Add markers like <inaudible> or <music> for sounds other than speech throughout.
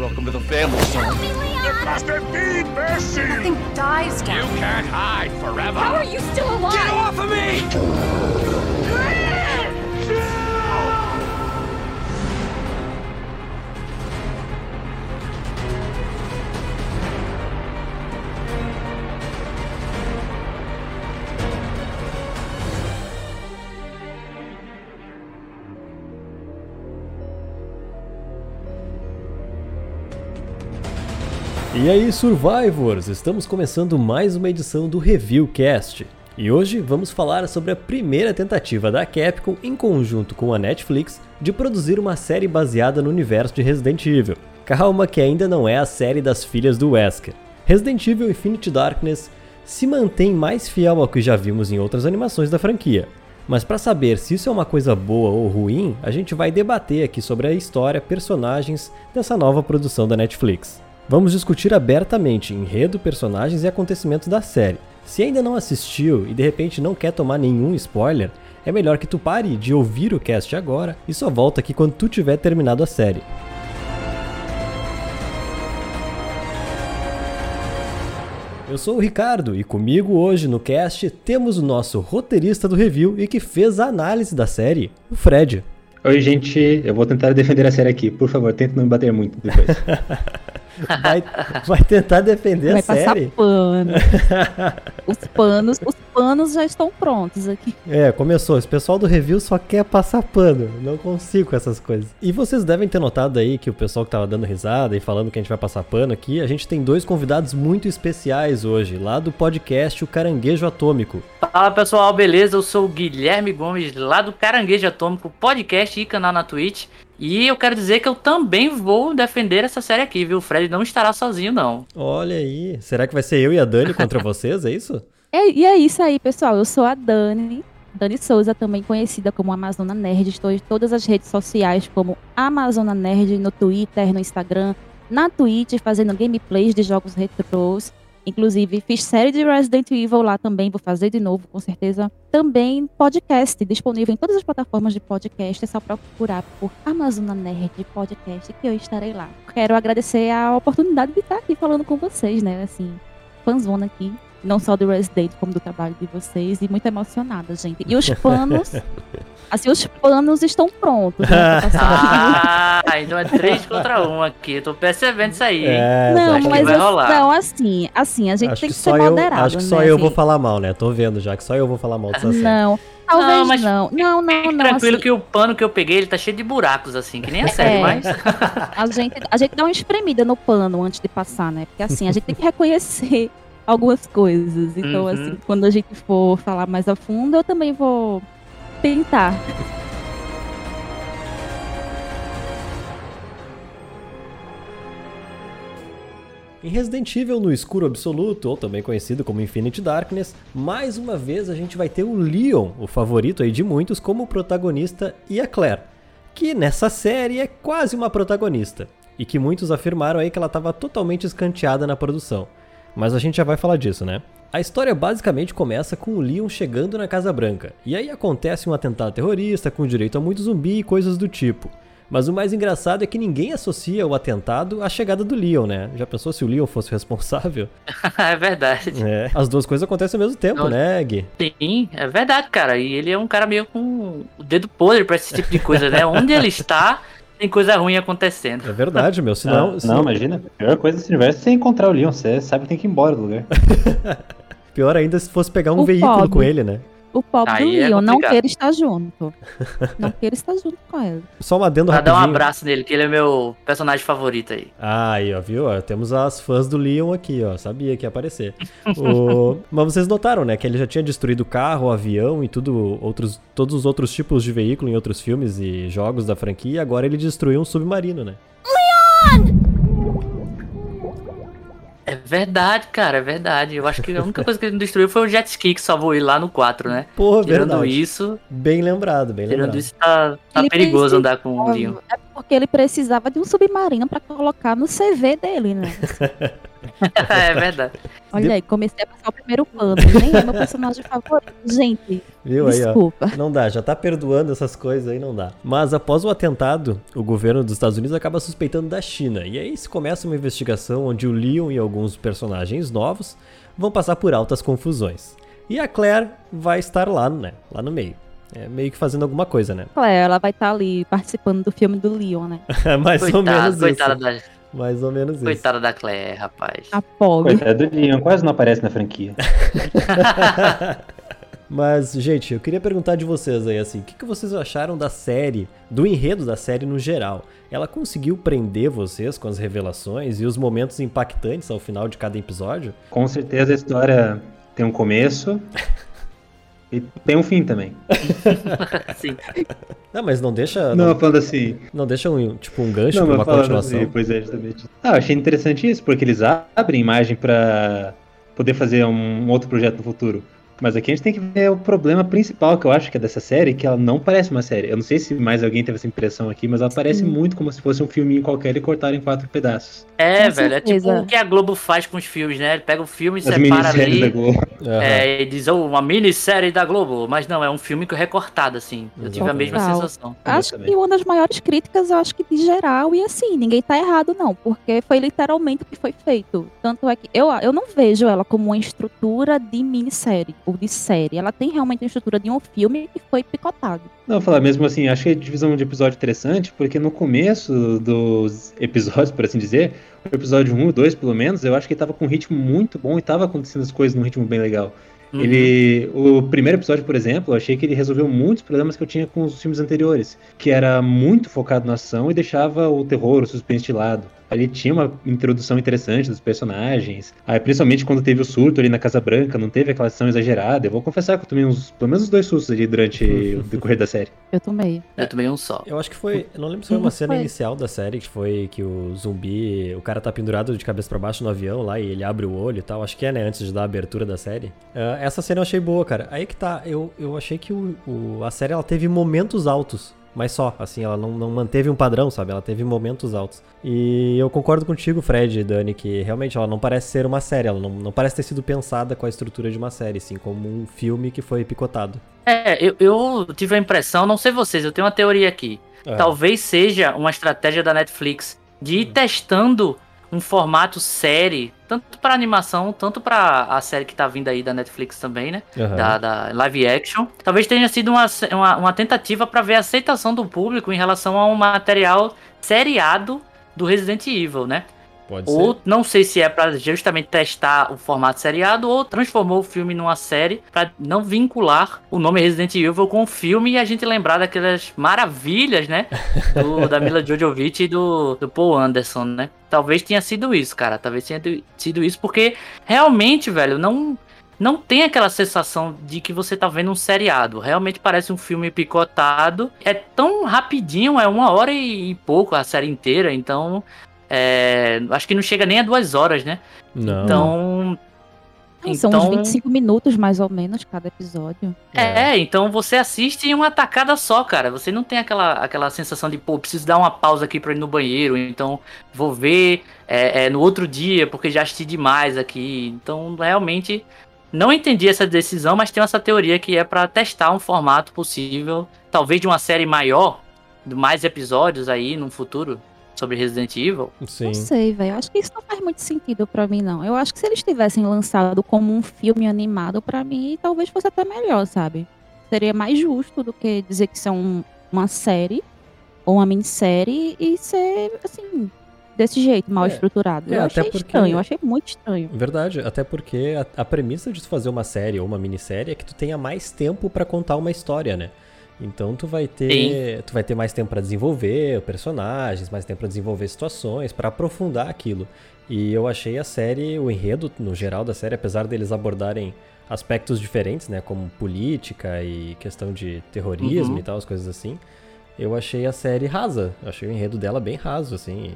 Welcome to the family, son. It must have been mercy! Nothing dies down You can't hide forever! How are you still alive? Get off of me! E aí, Survivors! Estamos começando mais uma edição do Review Cast. E hoje vamos falar sobre a primeira tentativa da Capcom, em conjunto com a Netflix, de produzir uma série baseada no universo de Resident Evil. Calma que ainda não é a série das filhas do Wesker. Resident Evil Infinite Darkness se mantém mais fiel ao que já vimos em outras animações da franquia. Mas para saber se isso é uma coisa boa ou ruim, a gente vai debater aqui sobre a história, personagens dessa nova produção da Netflix. Vamos discutir abertamente enredo, personagens e acontecimentos da série. Se ainda não assistiu e de repente não quer tomar nenhum spoiler, é melhor que tu pare de ouvir o cast agora e só volta aqui quando tu tiver terminado a série. Eu sou o Ricardo e comigo hoje no cast temos o nosso roteirista do review e que fez a análise da série, o Fred. Oi, gente, eu vou tentar defender a série aqui. Por favor, tente não me bater muito depois. <laughs> <laughs> Vai, vai tentar defender Vai a passar série? pano. <laughs> os panos, os panos já estão prontos aqui. É, começou. Esse pessoal do review só quer passar pano. Não consigo com essas coisas. E vocês devem ter notado aí que o pessoal que tava dando risada e falando que a gente vai passar pano aqui, a gente tem dois convidados muito especiais hoje, lá do podcast O Caranguejo Atômico. Fala pessoal, beleza? Eu sou o Guilherme Gomes, lá do Caranguejo Atômico, podcast e canal na Twitch. E eu quero dizer que eu também vou defender essa série aqui, viu? O Fred não estará sozinho, não. Olha aí. Será que vai ser eu e a Dani contra <laughs> vocês? É isso? É, e é isso aí, pessoal. Eu sou a Dani. Dani Souza, também conhecida como Amazona Nerd. Estou em todas as redes sociais como Amazona Nerd, no Twitter, no Instagram, na Twitch, fazendo gameplays de jogos retrôs. Inclusive, fiz série de Resident Evil lá também, vou fazer de novo, com certeza. Também podcast, disponível em todas as plataformas de podcast. É só procurar por Amazona Nerd Podcast que eu estarei lá. Quero agradecer a oportunidade de estar aqui falando com vocês, né? Assim, fãzona aqui. Não só do Resident, como do trabalho de vocês. E muito emocionada, gente. E os <laughs> panos. Assim, os panos estão prontos. Né. <laughs> Ah, então é três contra um aqui. Eu tô percebendo isso aí. hein? É, Não, acho que mas vai assim, rolar. não, assim, assim, a gente acho tem que, que, ser eu, moderado, acho que só né, eu assim. vou falar mal, né? Tô vendo já que só eu vou falar mal dessa série. Não, talvez Não, mas não. Não, não, não. tranquilo assim, que o pano que eu peguei, ele tá cheio de buracos, assim, que nem a série, É. mas... a, gente, a gente dá uma espremida no pano antes de passar, né? Porque assim, a gente tem que reconhecer <laughs> algumas coisas. Então, Uhum. assim, quando a gente for falar mais a fundo, eu também vou tentar. Em Resident Evil no escuro absoluto, ou também conhecido como Infinite Darkness, mais uma vez a gente vai ter o Leon, o favorito aí de muitos, como protagonista e a Claire, que nessa série é quase uma protagonista, e que muitos afirmaram aí que ela estava totalmente escanteada na produção. Mas a gente já vai falar disso, né? A história basicamente começa com o Leon chegando na Casa Branca, e aí acontece um atentado terrorista com direito a muito zumbi e coisas do tipo. Mas o mais engraçado é que ninguém associa o atentado à chegada do Leon, né? Já pensou se o Leon fosse o responsável? <laughs> é verdade. É. As duas coisas acontecem ao mesmo tempo, Não. né, Gui? Sim, é verdade, cara. E ele é um cara meio com o dedo podre pra esse tipo de coisa, né? <laughs> Onde ele está, tem coisa ruim acontecendo. É verdade, meu. Senão, não, senão- não, imagina. A pior coisa desse universo é você encontrar o Leon. Você sabe que tem que ir embora do lugar. <laughs> pior ainda se fosse pegar um O veículo pobre. com ele, né? O pobre Aí do é Leon não complicado. queira estar junto. <laughs> não queira estar junto com ele. Só um adendo Pra dar rapidinho. um abraço nele, que ele é meu personagem favorito aí. Ah, aí, ó, viu? Ó, temos as fãs do Leon aqui, ó. Sabia que ia aparecer. O- <laughs> Mas vocês notaram, né? Que ele já tinha destruído o carro, o avião e tudo, outros, todos os outros tipos de veículo em outros filmes e jogos da franquia. E agora ele destruiu um submarino, né? É verdade, cara, é verdade. Eu acho que a única coisa que ele não destruiu foi o jet ski que salvou ele lá no 4, né? Porra, Tirando verdade. isso, Bem lembrado, bem tirando lembrado. isso, tá, tá perigoso precisa- andar com o Leon. É porque ele precisava de um submarino pra colocar no CV dele, né? <laughs> <laughs> é verdade. Olha aí, comecei a passar o primeiro pano. Nem é meu personagem favorito. Gente, Viu aí, ó? desculpa. Não dá, já tá perdoando essas coisas aí, não dá. Mas após o atentado, o governo dos Estados Unidos acaba suspeitando da China. E aí se começa uma investigação onde o Leon e alguns personagens novos vão passar por altas confusões. E a Claire vai estar lá, né? Lá no meio. É meio que fazendo alguma coisa, né? Claire, ela vai estar ali participando do filme do Leon, né? <laughs> Mais ou Coitada, menos coitada isso. da, Mais ou menos isso. coitada da Claire, rapaz. A pobre. Coitado do Leon, quase não aparece na franquia. <laughs> Mas, gente, eu queria perguntar de vocês aí, assim, o que, que vocês acharam da série, do enredo da série no geral? Ela conseguiu prender vocês com as revelações e os momentos impactantes ao final de cada episódio? Com certeza a história tem um começo <laughs> e tem um fim também. <laughs> Sim. Não, mas não deixa, Não, não, falando assim. não deixa um, tipo um gancho Não, pra uma falando continuação. assim, pois é, justamente. Ah, eu achei interessante isso, porque eles abrem imagem pra poder fazer um outro projeto no futuro. Mas aqui a gente tem que ver o problema principal que eu acho que é dessa série, que ela não parece uma série. Eu não sei se mais alguém teve essa impressão aqui, mas ela parece Sim. muito como se fosse um filminho qualquer e cortaram em quatro pedaços. É, Com velho, é tipo certeza. o que a Globo faz com os filmes, né? Ele pega o filme, As separa minisséries da ali, Globo. É, e diz, oh, uma minissérie da Globo. Mas não, é um filme que é recortado, assim. Eu tive a mesma sensação. Acho que uma das maiores críticas, eu acho que de geral, e assim, ninguém tá errado, não, porque foi literalmente o que foi feito. Tanto é que eu, eu não vejo ela como uma estrutura de minissérie de série. Ela tem realmente a estrutura de um filme que foi picotado. Não, vou falar mesmo assim, achei a divisão de episódio interessante, porque no começo dos episódios, por assim dizer, o episódio 1 e 2, pelo menos, eu acho que ele tava com um ritmo muito bom e tava acontecendo as coisas num ritmo bem legal. Uhum. Ele. O primeiro episódio, por exemplo, eu achei que ele resolveu muitos problemas que eu tinha com os filmes anteriores. Que era muito focado na ação e deixava o terror, o suspense de lado. Ali tinha uma introdução interessante dos personagens. Aí, principalmente quando teve o surto ali na Casa Branca, não teve aquela ação exagerada. Eu vou confessar que eu tomei uns, pelo menos uns dois sustos ali durante o decorrer da série. <laughs> Eu tomei. Eu tomei um só. Eu acho que foi. Eu não lembro se foi uma cena foi. inicial da série, que foi que o zumbi. O cara tá pendurado de cabeça pra baixo no avião lá e ele abre o olho e tal. Acho que é, né? Antes de dar a abertura da série. Ah, essa cena eu achei boa, cara. Aí que tá. Eu, eu achei que o, o- a série ela teve momentos altos. Mas só, assim, ela não, não manteve um padrão, sabe? Ela teve momentos altos. E eu concordo contigo, Fred e Dani, que realmente ela não parece ser uma série, ela não, não parece ter sido pensada com a estrutura de uma série, sim, como um filme que foi picotado. É, eu, eu tive a impressão, não sei vocês, eu tenho uma teoria aqui. Ah, Talvez seja uma estratégia da Netflix de ir testando um formato série, tanto para animação, tanto para a série que tá vindo aí da Netflix também, né? aham. Da, da live action. Talvez tenha sido uma, uma, uma tentativa para ver a aceitação do público em relação a um material seriado do Resident Evil, né? Pode ser. Ou não sei se é pra justamente testar o formato seriado ou transformou o filme numa série pra não vincular o nome Resident Evil com o filme e a gente lembrar daquelas maravilhas, né? do- da Mila Jovovich e do, do Paul Anderson, né? Talvez tenha sido isso, cara. Talvez tenha do- sido isso porque realmente, velho, não não tem aquela sensação de que você tá vendo um seriado. Realmente parece um filme picotado. É tão rapidinho, é uma hora e pouco a série inteira. Então, é, acho que não chega nem a duas horas, né? Não. Então, São Então- uns 25 minutos, mais ou menos, cada episódio. é, então você assiste em uma tacada só, cara. Você não tem aquela, aquela sensação de, pô, preciso dar uma pausa aqui pra ir no banheiro, então vou ver é, é, no outro dia, porque já assisti demais aqui. Então, realmente, não entendi essa decisão, mas tenho essa teoria que é pra testar um formato possível, talvez de uma série maior, de mais episódios aí no futuro sobre Resident Evil. Sim. Não sei, velho. Acho que isso não faz muito sentido pra mim, não. Eu acho que se eles tivessem lançado como um filme animado, pra mim, talvez fosse até melhor, sabe? Seria mais justo do que dizer que isso é um- uma série ou uma minissérie e ser, assim, desse jeito, mal É, estruturado. é, eu achei porque- estranho, eu achei muito estranho. Verdade, até porque a, a premissa de tu fazer uma série ou uma minissérie é que tu tenha mais tempo pra contar uma história, né? Então tu vai ter, tu vai ter mais tempo pra desenvolver personagens, mais tempo pra desenvolver situações, pra aprofundar aquilo. E eu achei a série, o enredo no geral da série, apesar deles abordarem aspectos diferentes, né, como política e questão de terrorismo Uhum. e tal, as coisas assim, eu achei a série rasa. Eu achei o enredo dela bem raso, assim.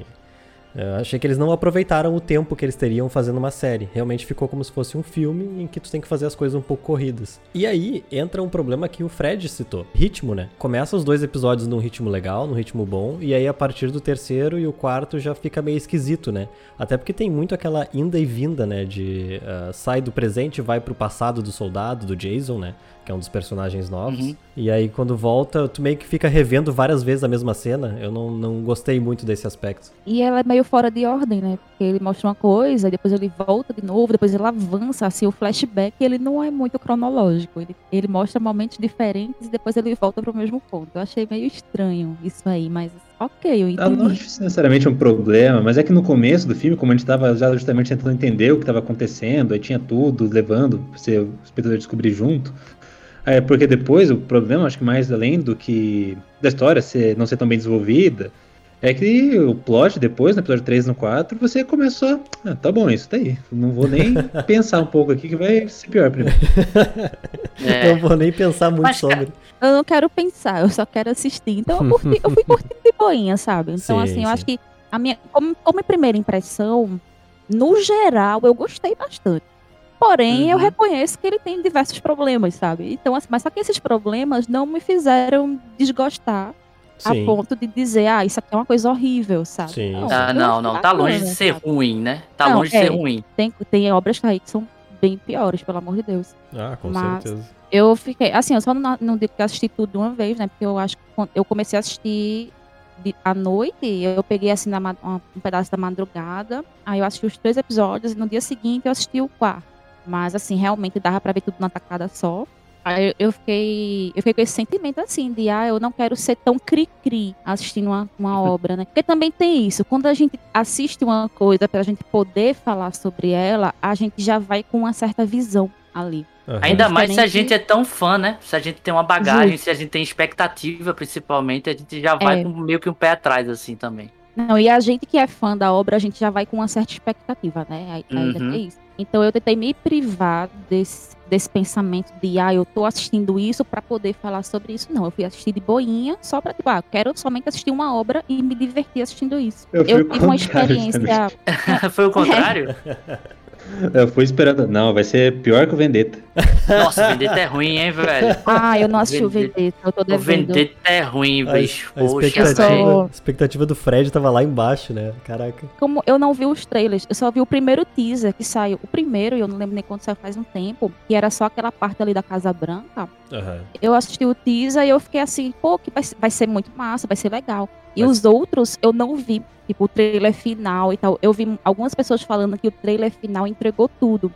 Eu achei que eles não aproveitaram o tempo que eles teriam fazendo uma série. Realmente ficou como se fosse um filme em que tu tem que fazer as coisas um pouco corridas. E aí entra um problema que o Fred citou: ritmo, né? Começa os dois episódios num ritmo legal, num ritmo bom, e aí a partir do terceiro e o quarto já fica meio esquisito, né? Até porque tem muito aquela inda e vinda, né? De uh, sai do presente vai pro passado do soldado, do Jason, né? Que é um dos personagens novos. Uhum. E aí, quando volta, tu meio que fica revendo várias vezes a mesma cena. Eu não, não gostei muito desse aspecto. E ela é meio fora de ordem, né? Porque ele mostra uma coisa, depois ele volta de novo, depois ele avança, assim, o flashback, ele não é muito cronológico. Ele, ele mostra momentos diferentes e depois ele volta pro mesmo ponto. Eu achei meio estranho isso aí, mas ok, eu entendi. Não acho necessariamente um problema, mas é que no começo do filme, como a gente tava já justamente tentando entender o que estava acontecendo, aí tinha tudo levando pra você, o espectador descobrir junto, é, porque depois o problema, acho que mais além do que da história ser, não ser tão bem desenvolvida, é que o plot depois, no episódio 3 e no 4, você começou. Ah, tá bom, isso tá aí. Não vou nem <laughs> pensar um pouco aqui que vai ser pior primeiro. <laughs> É. Não vou nem pensar muito Mas, sobre. Eu não quero pensar, eu só quero assistir. Então eu, curti, eu fui <laughs> curtindo de boinha, sabe? Então, sim, assim, eu acho que a minha. Como, como primeira impressão, no geral, eu gostei bastante. Porém, uhum. eu reconheço que ele tem diversos problemas, sabe? Então, assim, mas só que esses problemas não me fizeram desgostar Sim. a ponto de dizer, ah, isso aqui é uma coisa horrível, sabe? Sim. Não, ah, não, não, tá longe de ser sabe? ruim, né? Tá não, longe é, de ser ruim. Tem, tem obras aí que são bem piores, pelo amor de Deus. Ah, com mas certeza. Eu fiquei, assim, eu só não, não digo que assisti tudo de uma vez, né? Porque eu acho que eu comecei a assistir de, à noite, eu peguei assim na, um pedaço da madrugada, aí eu assisti os três episódios e no dia seguinte eu assisti o quarto. Mas, assim, realmente dava pra ver tudo na tacada só. Aí eu fiquei, eu fiquei com esse sentimento assim, de ah, eu não quero ser tão cri-cri assistindo uma, uma <laughs> obra, né? Porque também tem isso, quando a gente assiste uma coisa pra gente poder falar sobre ela, a gente já vai com uma certa visão ali. Uhum. Ainda mais se a gente é tão fã, né? Se a gente tem uma bagagem, Justo. se a gente tem expectativa, principalmente, a gente já vai é. com meio que um pé atrás, assim, também. Não, e a gente que é fã da obra, a gente já vai com uma certa expectativa, né? Ainda uhum. tem isso. Então eu tentei me privar desse, desse pensamento de, ah, eu tô assistindo isso para poder falar sobre isso. Não, eu fui assistir de boinha só para tipo, ah, quero somente assistir uma obra e me divertir assistindo isso. Eu, eu tive uma experiência. <laughs> Foi o contrário? <laughs> Eu fui esperando. Não, vai ser pior que o Vendetta. Nossa, o Vendetta é ruim, hein, velho? Ah, eu não assisti o Vendetta, eu tô devendo. O Vendetta é ruim, bicho. A, a expectativa, a expectativa do Fred tava lá embaixo, né? Caraca. Como eu não vi os trailers, eu só vi o primeiro teaser que saiu. O primeiro, eu não lembro nem quando saiu faz um tempo, que era só aquela parte ali da Casa Branca. Uhum. Eu assisti o teaser e eu fiquei assim, pô, que vai, vai ser muito massa, vai ser legal. E Mas... os outros eu não vi, tipo o trailer final e tal. Eu vi algumas pessoas falando que o trailer final entregou tudo.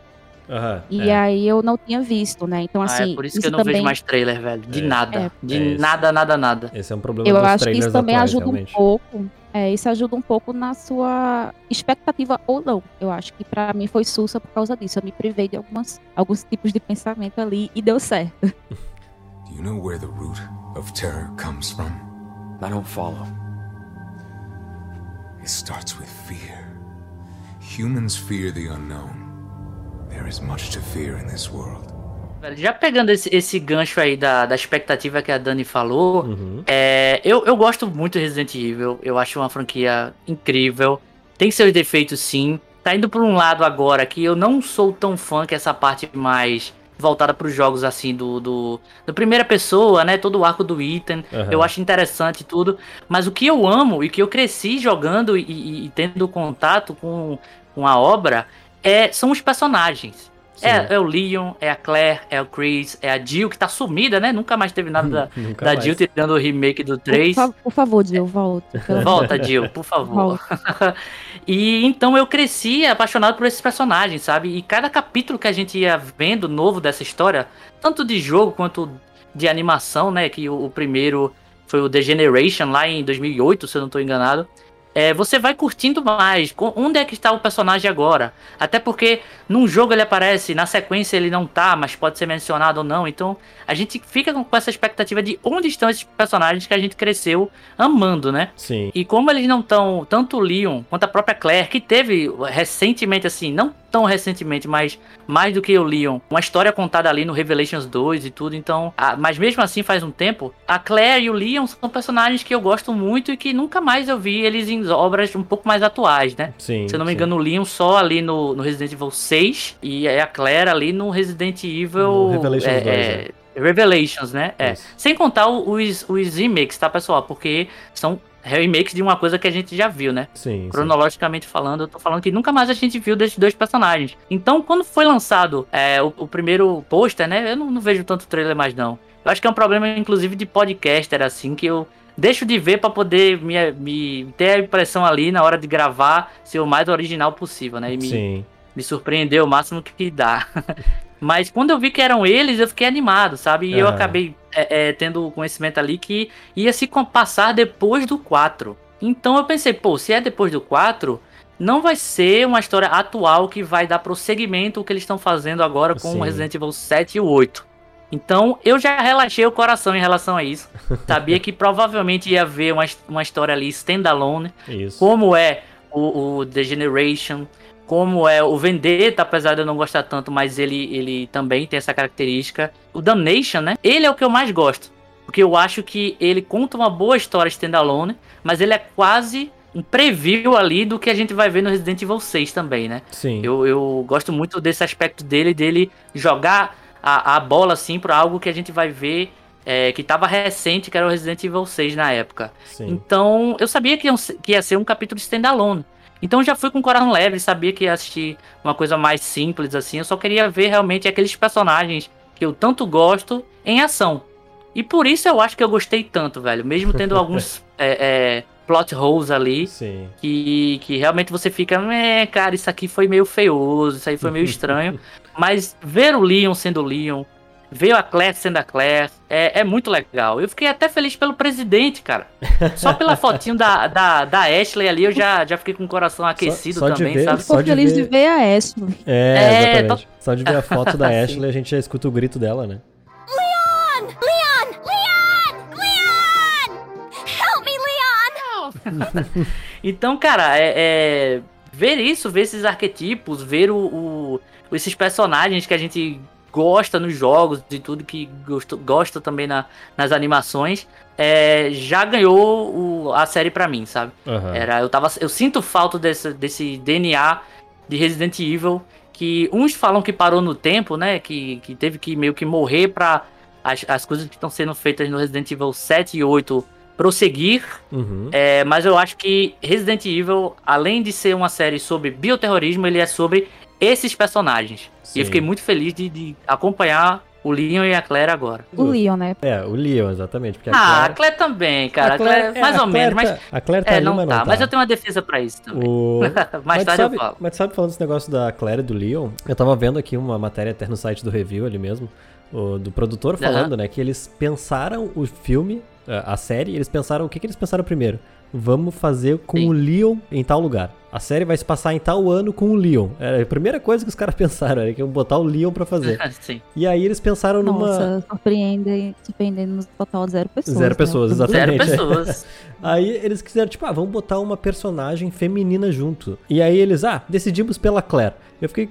Uhum, e é. aí eu não tinha visto, né? Então, assim. Ah, é assim, por isso, isso que eu não também... vejo mais trailer, velho. De é. nada. É. De nada, nada, nada. Esse é um problema Eu acho que isso também atuais, ajuda realmente. um pouco. É, isso ajuda um pouco na sua expectativa ou não. Eu acho que para mim foi sussa por causa disso. Eu me privei de algumas, alguns tipos de pensamento ali e deu certo. <laughs> Do you know where the root of terror comes from? I don't follow. It starts with fear. Humans fear the unknown. There is much to fear in this world. Já pegando esse, esse gancho aí da, da expectativa que a Dani falou, uhum. é, eu, eu gosto muito de Resident Evil. Eu acho uma franquia incrível. Tem seus defeitos, sim. Tá indo por um lado agora que eu não sou tão fã que essa parte mais voltada para os jogos assim do, do, do, primeira pessoa, né? Todo o arco do Ethan, uhum. eu acho interessante tudo. Mas o que eu amo e que eu cresci jogando e, e, e tendo contato com, com a obra é, são os personagens. É, é, o Leon, é a Claire, é o Chris, é a Jill, que tá sumida, né? Nunca mais teve nada da, <laughs> da Jill tirando o remake do 3. Por, por favor, Jill, volta. Volta, Jill, por favor. <laughs> e então eu cresci apaixonado por esses personagens, sabe? E cada capítulo que a gente ia vendo novo dessa história, tanto de jogo quanto de animação, né? Que o, o primeiro foi o The Generation lá em 2008, se eu não tô enganado é, você vai curtindo mais. Onde é que está o personagem agora? Até porque num jogo ele aparece, na sequência ele não tá, mas pode ser mencionado ou não. Então a gente fica com essa expectativa de onde estão esses personagens que a gente cresceu amando, né? Sim. E como eles não estão, tanto o Leon quanto a própria Claire, que teve recentemente, assim, não tão recentemente, mas mais do que o Leon. Uma história contada ali no Revelations 2 e tudo, então. a- mas mesmo assim faz um tempo. A Claire e o Leon são personagens que eu gosto muito e que nunca mais eu vi eles em obras um pouco mais atuais, né? Sim. Se eu não me sim. engano, o Leon só ali no, no Resident Evil 6 e a Claire ali no Resident Evil. No Revelations é, 2, é, Revelations, né? É. Sem contar os, os remakes, tá, pessoal? Porque são remakes de uma coisa que a gente já viu, né? Sim, sim. Cronologicamente falando, eu tô falando que nunca mais a gente viu desses dois personagens. Então, quando foi lançado é, o, o primeiro pôster, né? Eu não, não vejo tanto trailer mais, não. Eu acho que é um problema, inclusive, de podcaster, assim, que eu deixo de ver pra poder me, me ter a impressão ali na hora de gravar ser o mais original possível, né? E me, Sim. me surpreender o máximo que dá. <laughs> Mas quando eu vi que eram eles, eu fiquei animado, sabe? E eu acabei é, é, tendo o conhecimento ali que ia se passar depois do 4. Então eu pensei, pô, se é depois do 4, não vai ser uma história atual que vai dar prosseguimento o que eles estão fazendo agora com Sim. o Resident Evil 7 e o 8. Então eu já relaxei o coração em relação a isso. <laughs> Sabia que provavelmente ia haver uma, uma história ali standalone Isso. como é o, o The Generation, como é o Vendetta, apesar de eu não gostar tanto, mas ele, ele também tem essa característica. O Damnation, né? Ele é o que eu mais gosto. Porque eu acho que ele conta uma boa história standalone, mas ele é quase um preview ali do que a gente vai ver no Resident Evil 6 também, né? Sim. Eu, eu gosto muito desse aspecto dele, dele jogar a, a bola assim para algo que a gente vai ver é, que tava recente, que era o Resident Evil 6 na época. Sim. Então, eu sabia que ia, que ia ser um capítulo standalone. Então, já fui com o coração leve, sabia que ia assistir uma coisa mais simples, assim. Eu só queria ver realmente aqueles personagens que eu tanto gosto em ação. E por isso eu acho que eu gostei tanto, velho. Mesmo tendo alguns <laughs> é, é, plot holes ali, Sim. que, que realmente você fica, é, cara, isso aqui foi meio feioso, isso aí foi meio estranho. <laughs> Mas ver o Leon sendo Leon, ver a Claire sendo a Claire, é, é muito legal. Eu fiquei até feliz pelo presidente, cara. Só pela <laughs> fotinho da, da, da Ashley ali, eu já, já fiquei com o coração aquecido só de também, ver- sabe? Só Tô de feliz ver- de ver a Ashley. É, É, exatamente. Só de ver a foto da. <laughs> Ashley, a gente já escuta o grito dela, né? Leon! Leon! Leon! Help me, Leon! <laughs> Então, cara, é, é, ver isso, ver esses arquetipos, ver o, o- esses personagens que a gente gosta nos jogos e tudo que gosto, gosta também na- nas animações, é, já ganhou o- a série pra mim, sabe? Aham. Era, eu, tava, eu sinto falta desse, desse DNA de Resident Evil, que uns falam que parou no tempo, né? Que, que teve que meio que morrer pra as, as coisas que estão sendo feitas no Resident Evil 7 e 8 prosseguir. Uhum. É, mas eu acho que Resident Evil, além de ser uma série sobre bioterrorismo, ele é sobre esses personagens. E Sim. eu fiquei muito feliz de, de acompanhar o Leon e a Claire agora. O Leon, né? É, o Leon, exatamente. Porque a Ah, a Claire, Claire também, cara. A Claire, é, mais a ou Claire menos, tá- mas. A Claire tá É, ali, não mas tá. não Mas tá. eu tenho uma defesa pra isso também. O... <laughs> Mais mas, tarde sabe, eu falo. mas sabe, falando desse negócio da Claire e do Leon, eu tava vendo aqui uma matéria até no site do review ali mesmo, o- do produtor falando, né, que eles pensaram o filme, a a série, eles pensaram, o que que eles pensaram primeiro? Vamos fazer com Sim. o Leon em tal lugar. A série vai se passar em tal ano com o Leon. Era a primeira coisa que os caras <laughs> pensaram, era que iam botar o Leon pra fazer. <laughs> Sim. E aí eles pensaram numa... Nossa, surpreende, surpreendendo no total zero pessoas. Zero né? pessoas, Zero exatamente. pessoas. <laughs> Aí eles quiseram, tipo, ah, vamos botar uma personagem feminina junto. E aí eles, ah, decidimos pela Claire. Eu fiquei,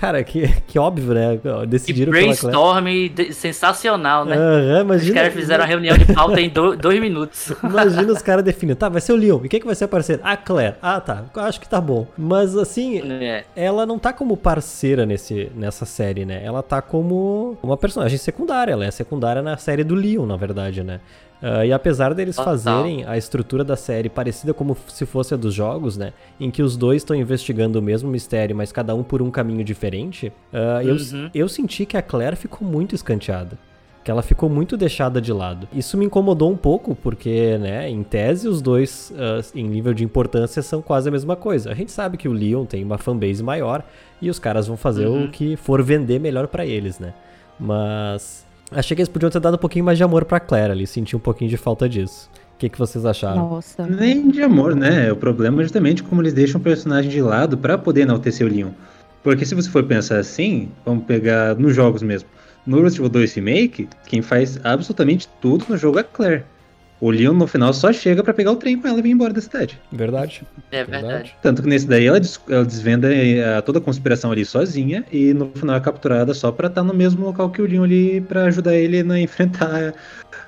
cara, que, que óbvio, né? Que Decidiram pela Claire. brainstorm sensacional, né? Aham, Os imagina, caras fizeram a reunião de pauta em do- dois minutos. imagina os caras definindo, tá, vai ser o Leon. E quem que vai ser a parceira? A Claire. Ah, tá, acho que tá bom. Mas, assim, É. ela não tá como parceira nesse, nessa série, né? Ela tá como uma personagem secundária. Ela é secundária na série do Leon, na verdade, né? Ah, e apesar deles Total. fazerem a estrutura da série parecida como se fosse a dos jogos, né? Em que os dois estão investigando o mesmo mistério, mas cada um por um caminho diferente, eu, Uhum. eu senti que a Claire ficou muito escanteada. Que ela ficou muito deixada de lado. Isso me incomodou um pouco, porque, né, em tese, os dois, ah, em nível de importância, são quase a mesma coisa. A gente sabe que o Leon tem uma fanbase maior e os caras vão fazer Uhum. o que for vender melhor pra eles, né? Mas achei que eles podiam ter dado um pouquinho mais de amor pra Claire ali, senti um pouquinho de falta disso. O que, que vocês acharam? Nossa. Nem de amor, né? O problema é justamente como eles deixam o personagem de lado pra poder enaltecer o Leon. Porque se você for pensar assim, vamos pegar nos jogos mesmo. No Resident Evil 2 Remake, quem faz absolutamente tudo no jogo é a Claire. O Leon no final só chega pra pegar o trem com ela e vir embora da cidade. Verdade. É verdade. Tanto que nesse daí ela, des- ela desvenda eh, toda a conspiração ali sozinha e no final é capturada só pra estar no mesmo local que o Leon ali pra ajudar ele a <laughs> enfrentar,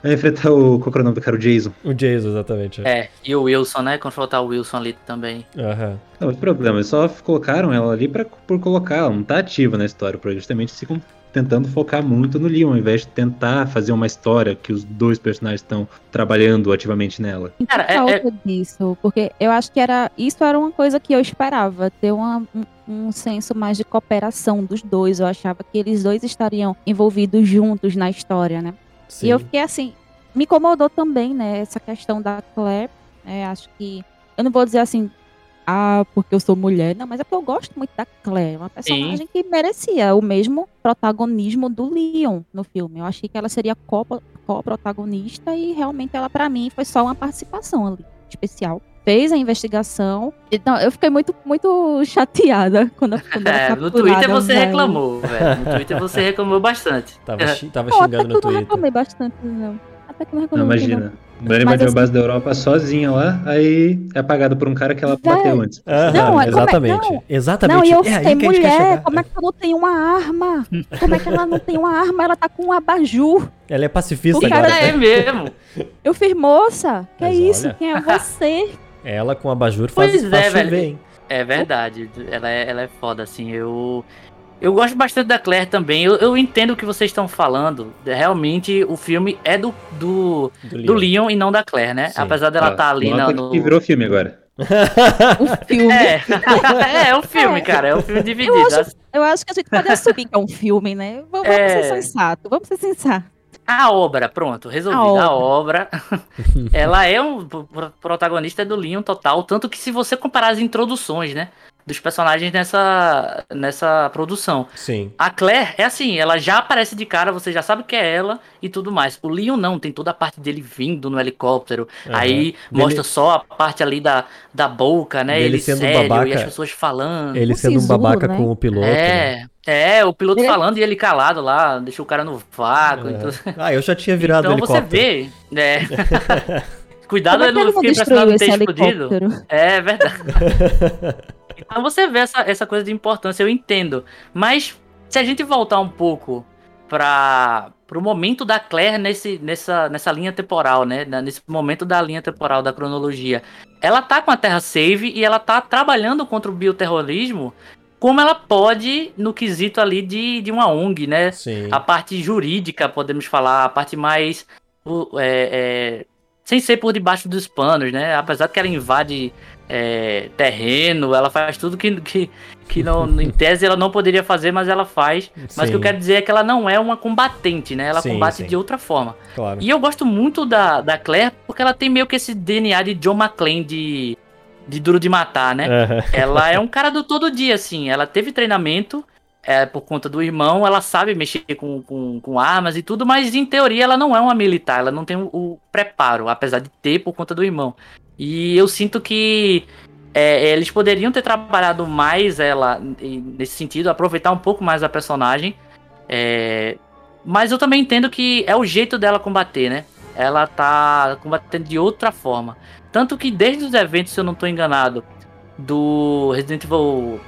a enfrentar o. Qual era o nome do cara? O Jason. O Jason, exatamente. é. É, e o Wilson, né? Confrontar o Wilson ali também. Aham. Não, o problema, eles só colocaram ela ali pra, por colocar, ela não tá ativa na história, porque justamente ficam tentando focar muito no Leon, ao invés de tentar fazer uma história que os dois personagens estão trabalhando ativamente nela. Cara, é- falta disso, porque eu acho que era isso era uma coisa que eu esperava, ter uma- um, um senso mais de cooperação dos dois. Eu achava que eles dois estariam envolvidos juntos na história, né? Sim. E eu fiquei assim, me incomodou também, né, essa questão da Claire. né, acho que eu não vou dizer assim, ah, porque eu sou mulher, não, mas é porque eu gosto muito da Claire, uma personagem que merecia o mesmo protagonismo do Leon no filme. Eu achei que ela seria co- co-protagonista e realmente ela pra mim foi só uma participação ali especial. Fez a investigação. Então, eu fiquei muito, muito chateada <laughs> quando, quando É, no Twitter você velho. reclamou, velho. No Twitter você reclamou bastante. Tava, xi- tava Não, até xingando que no eu não Twitter. reclamei bastante, não. Até que eu não Não, reclamei. imagina. Mulher Mas invadiu assim- a base da Europa sozinha lá, aí é apagada por um cara que ela Véi. bateu antes. Aham, Não, é é- exatamente. não. Exatamente. Não, e eu é fiquei, mulher, como é que ela não tem uma arma? Como é que ela não tem uma arma? Ela tá com um abajur. Ela é pacifista O cara agora. É mesmo. Eu fiz, moça, que Mas é isso? olha. Quem é você? Ela com abajur faz, Pois é, faz chover, velho. hein? É verdade. Ela é, ela é foda, assim. Eu. Eu gosto bastante da Claire também. Eu, eu entendo o que vocês estão falando. Realmente, o filme é do, do, Do do Leon. Leon e não da Claire, né? Sim. Apesar dela estar ali na, no. que virou filme agora. O filme. É. <laughs> é, é um filme, É. cara. É um filme dividido. Eu acho- Eu acho que a gente pode assumir que é um filme, né? Vamos, vamos É. ser sensato, vamos ser sensato. A obra, pronto, resolvido. A A obra, <laughs> ela é um pro- protagonista do Leon total, tanto que se você comparar as introduções, né, dos personagens nessa, nessa produção, Sim. a Claire é assim, ela já aparece de cara, você já sabe que é ela e tudo mais. O Leon não, tem toda a parte dele vindo no helicóptero, Aham. aí Dele- mostra só a parte ali da, da boca, né, Dele ele sendo sério babaca. e as pessoas falando. Ele sendo um babaca né? com o piloto. né? É, é, o piloto Ele- falando e ele calado lá, deixou o cara no vácuo e Aham. tudo. Ah, eu já tinha virado Então o você helicóptero. vê, né? <laughs> Cuidado, Como é ele não destruiu impressionado em ter explodido. helicóptero? É verdade. <laughs> então você vê essa, essa coisa de importância, eu entendo. Mas se a gente voltar um pouco para o momento da Claire nesse, nessa, nessa linha temporal, né? Nesse momento da linha temporal da cronologia. Ela tá com a Terra Save e ela tá trabalhando contra o bioterrorismo como ela pode no quesito ali de, de uma ONG, né? Sim. a parte jurídica, podemos falar, a parte mais. é, é, sem ser por debaixo dos panos, né? Apesar que ela invade é, terreno, ela faz tudo que, que, que não, <laughs> em tese ela não poderia fazer, mas ela faz. Mas o que Sim, eu quero dizer é que ela não é uma combatente, né? Ela Sim, combate sim. de outra forma. Claro. E eu gosto muito da, da Claire porque ela tem meio que esse DNA de John McClane de, de Duro de Matar, né? Aham. Ela é um cara do todo dia, assim. Ela teve treinamento é, por conta do irmão, ela sabe mexer com, com, com armas e tudo, mas em teoria ela não é uma militar, ela não tem o, o preparo, apesar de ter por conta do irmão. E eu sinto que é, eles poderiam ter trabalhado mais ela nesse sentido, aproveitar um pouco mais a personagem. É, mas eu também entendo que é o jeito dela combater, né? Ela tá combatendo de outra forma. Tanto que desde os eventos, se eu não tô enganado, do Resident Evil, o,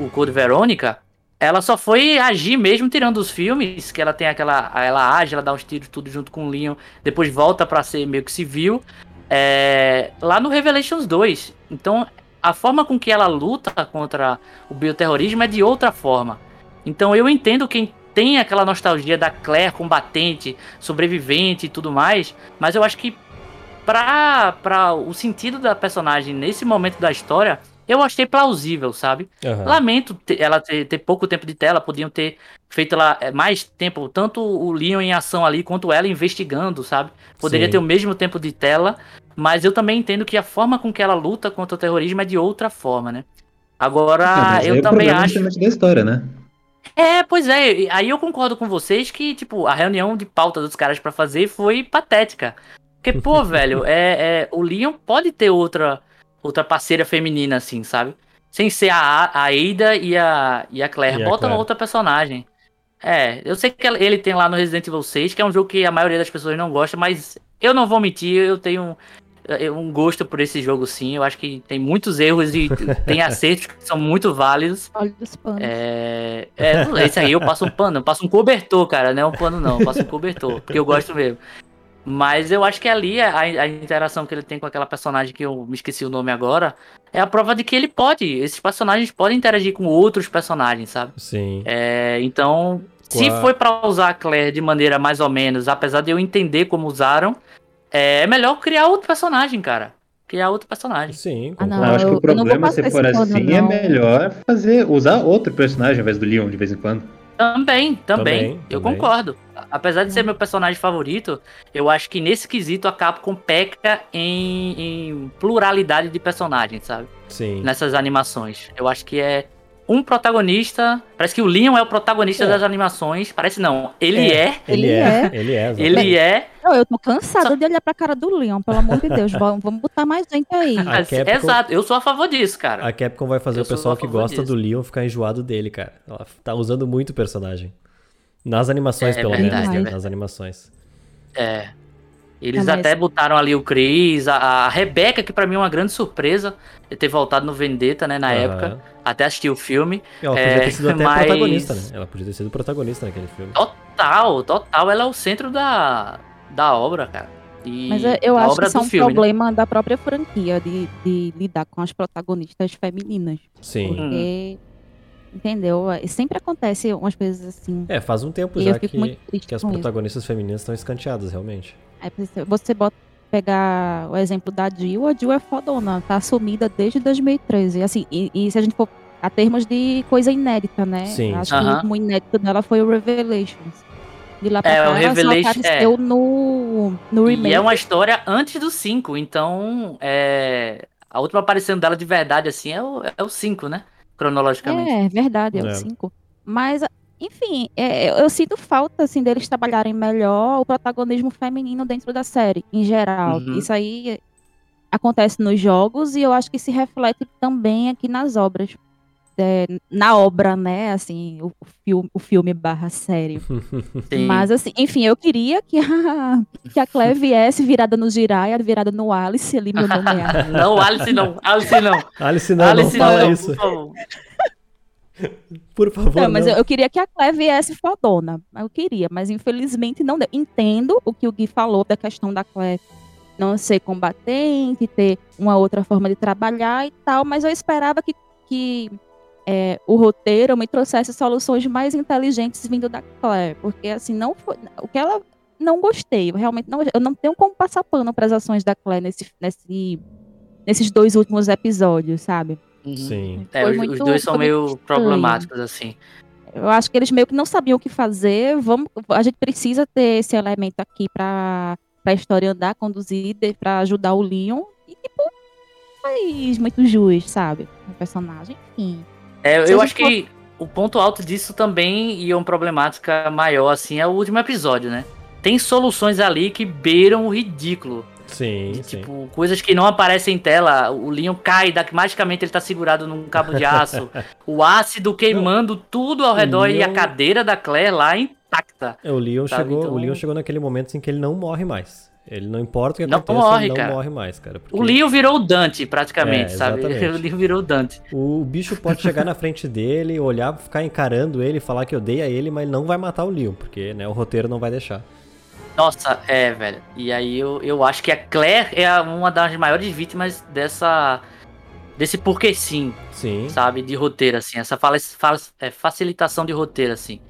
o Code Verônica, ela só foi agir mesmo tirando os filmes, que ela tem aquela. Ela age, ela dá uns tiros tudo junto com o Leon, depois volta pra ser meio que civil. é, lá no Revelations 2. Então, a forma com que ela luta contra o bioterrorismo é de outra forma. Então, eu entendo quem tem aquela nostalgia da Claire combatente, sobrevivente e tudo mais, mas eu acho que pra o sentido da personagem nesse momento da história, eu achei plausível, sabe? Aham. Lamento ela ter, ter pouco tempo de tela, podiam ter feito ela é, mais tempo, tanto o Leon em ação ali, quanto ela investigando, sabe? Poderia Sim. ter o mesmo tempo de tela, mas eu também entendo que a forma com que ela luta contra o terrorismo é de outra forma, né? Agora, aí eu é também acho. da história, né? É, pois é, aí eu concordo com vocês que, tipo, a reunião de pauta dos caras pra fazer foi patética. Porque, pô, <laughs> velho, é, é, o Leon pode ter outra, outra parceira feminina, assim, sabe? Sem ser a, a Ada e a, e a Claire. E a Bota Claire. uma outra personagem. É, eu sei que ele tem lá no Resident Evil 6, que é um jogo que a maioria das pessoas não gosta, mas eu não vou mentir, eu tenho eh, um gosto por esse jogo sim. Eu acho que tem muitos erros e <laughs> tem acertos que são muito válidos. Olha os panos. É, é, esse aí eu passo um pano, eu passo um cobertor, cara, não é um pano não, eu passo um cobertor, porque eu gosto mesmo. Mas eu acho que ali a, a interação que ele tem com aquela personagem que eu me esqueci o nome agora é a prova de que ele pode, esses personagens podem interagir com outros personagens, sabe? Sim. É, então, se foi pra usar a Claire de maneira mais ou menos, apesar de eu entender como usaram, é melhor criar outro personagem, cara. Criar outro personagem. Sim, Ah, não, eu acho que o problema, se for assim, é não. melhor fazer, usar outro personagem ao invés do Leon de vez em quando. Também, também, Também, eu também. concordo. Apesar de ser meu personagem favorito, eu acho que nesse quesito a Capcom peca em, em pluralidade de personagens, sabe? Sim. Nessas animações. Eu acho que é um protagonista. Parece que o Leon é o protagonista É. das animações. Parece não. Ele é. Ele Ele é. é. Ele é. Ele é. Não, eu tô cansada Só- de olhar pra cara do Leon, pelo amor de Deus. Vamos, vamos botar mais gente aí. Capcom- Exato, eu sou a favor disso, cara. A Capcom vai fazer Eu o pessoal que gosta disso. do Leon ficar enjoado dele, cara. Ela tá usando muito o personagem. Nas animações, É pelo verdade, menos. é Nas animações. É. Eles mas- até botaram ali o Chris, a, a Rebeca, que pra mim é uma grande surpresa, de ter voltado no Vendetta, né, na Aham. época. Até assistir o filme. Ela podia É, ter sido até <laughs> mas- protagonista, né? Ela podia ter sido protagonista naquele filme. Total, total. Ela é o centro da, da obra, cara. E Mas eu- acho obra que isso é um filme, né? problema da própria franquia de, de lidar com as protagonistas femininas. Sim. Hum. Entendeu? E Sempre acontece umas coisas assim. É, faz um tempo e já que, que as com isso. protagonistas femininas estão escanteadas, realmente. Aí você- você bota, pegar o exemplo da Jill, a Jill é fodona, tá sumida desde 2013. Assim, e, e se a gente for a termos de coisa inédita, né? Sim, Acho sim. que o inédito dela foi o Revelations. De lá pra É, o cá, ela só Revelation- apareceu no, no remake. E é uma história antes do 5, então é... a última aparição dela de verdade, assim, é o, é o 5, né? Cronologicamente. É, verdade, é, É. o 5. Mas, enfim, é, eu, eu sinto falta, assim, deles trabalharem melhor o protagonismo feminino dentro da série, em geral. Uhum. Isso aí acontece nos jogos e eu acho que se reflete também aqui nas obras. É, na obra, né, assim, o, o filme, o filme barra série. <laughs> Sim. Mas, assim, enfim, eu queria que a, que a Claire viesse virada no Jiraiya, virada no Alice, ali, meu nome é <laughs> Não, Alice não, Alice não. Alice, não, Alice não fala não, isso. por favor. <laughs> Por favor, Não, mas não. eu, eu queria que a Claire viesse fodona. Eu queria, mas infelizmente não deu. Entendo o que o Gui falou da questão da Claire não ser combatente, ter uma outra forma de trabalhar e tal, mas eu esperava que, que é, o roteiro me trouxesse soluções mais inteligentes vindo da Claire, porque assim, não foi. O que ela. Não gostei, eu realmente não Eu não tenho como passar pano para as ações da Claire nesse, nesse, nesses dois últimos episódios, sabe? Uhum. Sim. É, muito- os dois são meio estranho. problemáticos, assim. Eu acho que eles meio que não sabiam o que fazer. Vamos, a gente precisa ter esse elemento aqui pra, pra história andar, conduzir, pra ajudar o Leon. E, tipo, faz muito jus, sabe? O personagem, enfim. É, Se eu acho que o ponto alto disso também, e uma problemática maior, assim, é o último episódio, né? Tem soluções ali que beiram o ridículo. Sim, De, sim. tipo, coisas que não aparecem em tela. O Leon cai, daqui magicamente ele tá segurado num cabo de aço. <laughs> o ácido queimando tudo ao redor e a Leon- cadeira da Claire lá intacta. É, o Leon Sabe, chegou, então- o Leon chegou naquele momento em que ele não morre mais. Ele não importa o que Não aconteça, morre, ele não cara. morre mais, cara. porque O Leon virou o Dante, praticamente, É, sabe? <laughs> O Leon virou o Dante. O bicho pode chegar na frente dele, olhar, ficar encarando ele, falar que odeia ele, mas ele não vai matar o Leon, porque né, o roteiro não vai deixar. Nossa, é, velho. E aí eu, eu acho que a Claire é uma das maiores vítimas dessa. Desse porquê sim, Sim. sabe? De roteiro, assim. Essa fala, fala- é, facilitação de roteiro, assim.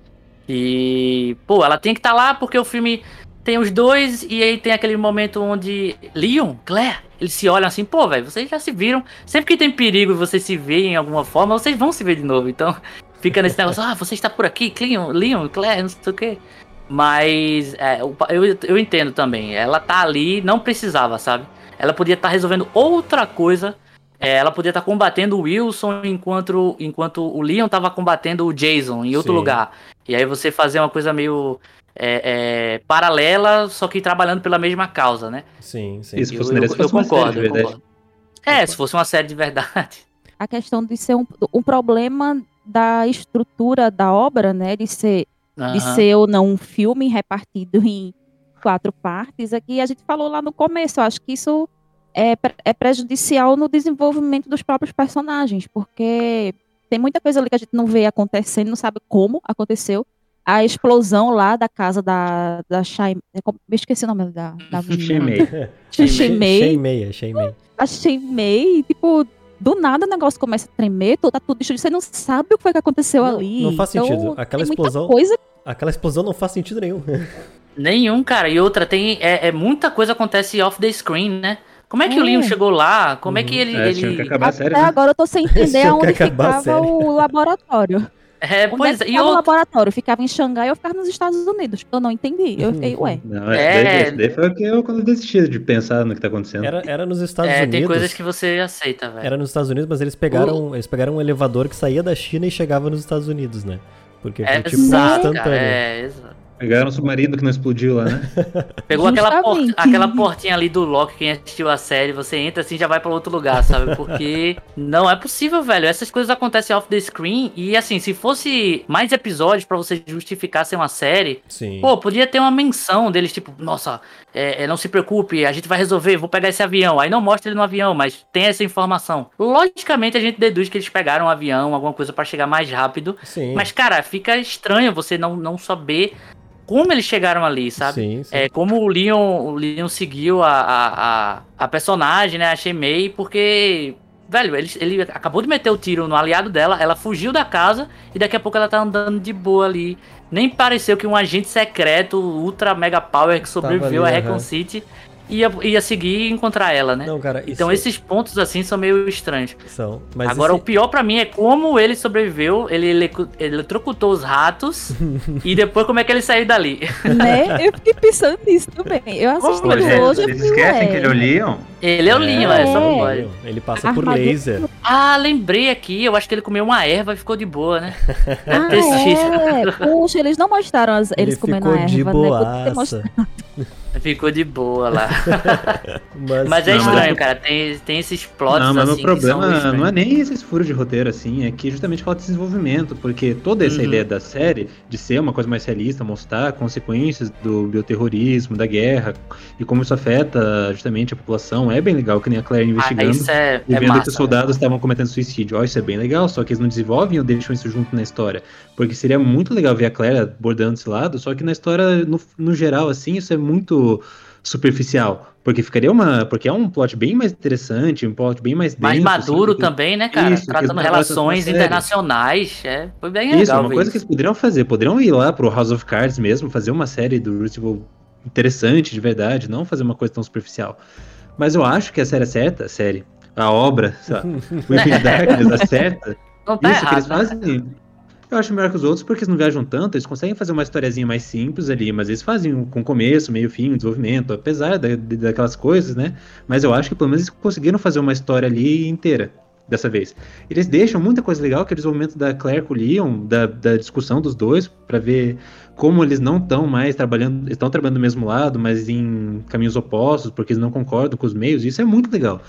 E, pô, ela tem que estar lá porque o filme tem os dois e aí tem aquele momento onde Leon, Claire, eles se olham assim, pô, velho, vocês já se viram. Sempre que tem perigo e vocês se veem em alguma forma, vocês vão se ver de novo. Então, <laughs> fica nesse negócio, ah, você está por aqui, Leon, Leon, Claire, não sei o quê. Mas é, eu, eu entendo também. Ela tá ali, não precisava, sabe? Ela podia estar resolvendo outra coisa. É, ela podia estar combatendo o Wilson enquanto, enquanto o Leon tava combatendo o Jason em outro Sim. lugar. E aí você fazer uma coisa meio é, é, paralela, só que trabalhando pela mesma causa, né? Sim, sim. Isso. Eu, eu, eu uma série concordo, de eu concordo. É, se fosse uma série de verdade. <laughs> A questão de ser um, um problema da estrutura da obra, né? De ser, de Aham. ser ou não um filme repartido <laughs> em quatro partes, é que a gente falou lá no começo. Eu acho que isso é, é prejudicial no desenvolvimento dos próprios personagens, porque tem muita coisa ali que a gente não vê acontecendo, não sabe como aconteceu. A explosão lá da casa da, da Shai... é Eu esqueci o nome da, da. Shemei. Shimei. <laughs> Shei-mei, Shei-mei. A Shimei, tipo, do nada o negócio começa a tremer, tá tudo destruído, você não sabe o que foi que aconteceu Não, ali. não faz Então, sentido. Aquela tem muita explosão- coisa Aquela explosão não faz sentido nenhum. <laughs> Nenhum, cara. E outra, tem. É, é muita coisa acontece off the screen, né? Como é que o É. Leon chegou lá? Como é que ele. É, que ele... a série, Até né? agora eu tô sem <laughs> entender que a ficava o laboratório. É, Onde pois é é. E ficava o laboratório? Ficava em Xangai ou ficava nos Estados Unidos? Eu não entendi. Eu fiquei, ué. Não, É. daí, esse daí foi o que eu quando eu desisti de pensar no que tá acontecendo. Era, era nos Estados É, Unidos. tem coisas que você aceita, velho. Era nos Estados Unidos, mas eles pegaram, eles pegaram um elevador que saía da China e chegava nos Estados Unidos, né? Porque foi É, tipo exato, instantâneo. cara. É, exato. Pegaram um submarino que não explodiu lá, né? <laughs> Pegou aquela, por- aquela portinha ali do Loki, quem assistiu a série, você entra assim já vai pra outro lugar, sabe? Porque <laughs> não é possível, velho. Essas coisas acontecem off the screen e assim, se fosse mais episódios pra você justificar ser uma série, Sim. pô, podia ter uma menção deles, tipo, nossa, é, é, não se preocupe, a gente vai resolver, vou pegar esse avião. Aí não mostra ele no avião, mas tem essa informação. Logicamente a gente deduz que eles pegaram um avião, alguma coisa pra chegar mais rápido. Sim. Mas, cara, fica estranho você não, não saber como eles chegaram ali, sabe? Sim, sim. É, como o Leon, o Leon seguiu a, a, a, personagem, né, a Shemei, porque, velho, ele, ele acabou de meter o tiro no aliado dela, ela fugiu da casa e daqui a pouco ela tá andando de boa ali. Nem pareceu que um agente secreto, ultra mega power que sobreviveu ali, a. Recon City ia, ia seguir e encontrar ela, né? Não, cara, isso então esses pontos assim são meio estranhos. são. Mas Agora, esse- o pior pra mim é como ele sobreviveu, ele eletrocutou os ratos <laughs> e depois como é que ele saiu dali. né? Eu fiquei pensando nisso também. Eu assisti tudo gente? hoje. eu Eles esquecem que ele é o Leon? Ele é o Leon, é, só É. pode. Ele passa por Armadura. laser. Ah, lembrei aqui, eu acho que ele comeu uma erva e ficou de boa, né? <laughs> Ah, é. Puxa, eles não mostraram as- eles Ele comendo a ficou de erva, né? <laughs> Ficou de boa lá. <laughs> Mas, Mas é Não, estranho, mas- cara. Tem, tem esses plots não, mas assim o que são problema não é nem esses furos de roteiro, assim, é que justamente falta desenvolvimento, porque toda essa Uhum. ideia da série de ser uma coisa mais realista, mostrar consequências do bioterrorismo, da guerra, e como isso afeta justamente a população, é bem legal, que nem a Claire Ah, investigando. isso é, E é vendo massa. que os soldados estavam cometendo suicídio. Ó, isso é bem legal, só que eles não desenvolvem ou deixam isso junto na história. Porque seria muito legal ver a Claire abordando esse lado, só que na história, no, no geral, assim, isso é muito superficial. Porque ficaria uma. Porque é um plot bem mais interessante, um plot bem mais Mais denso, maduro assim, que- também, né, cara? Isso, que Tratando relações internacionais. É, foi bem Isso, legal uma ver coisa que isso. eles poderiam fazer. Poderiam ir lá pro House of Cards mesmo, fazer uma série do Crucible interessante, de verdade, não fazer uma coisa tão superficial. Mas eu acho que a série é certa, a série, a obra, sei lá, <laughs> o Infinite Darkness acerta. Não tá Isso que errado, eles né? Eu acho melhor que os outros porque eles não viajam tanto, eles conseguem fazer uma historiazinha mais simples ali, mas eles fazem com começo, meio, fim, desenvolvimento, apesar da- daquelas coisas, né? Mas eu acho que pelo menos eles conseguiram fazer uma história ali inteira dessa vez. Eles deixam muita coisa legal, que é o desenvolvimento da Claire com o Leon, da, da discussão dos dois, pra ver como eles não estão mais trabalhando, estão trabalhando do mesmo lado, mas em caminhos opostos, porque eles não concordam com os meios, isso é muito legal.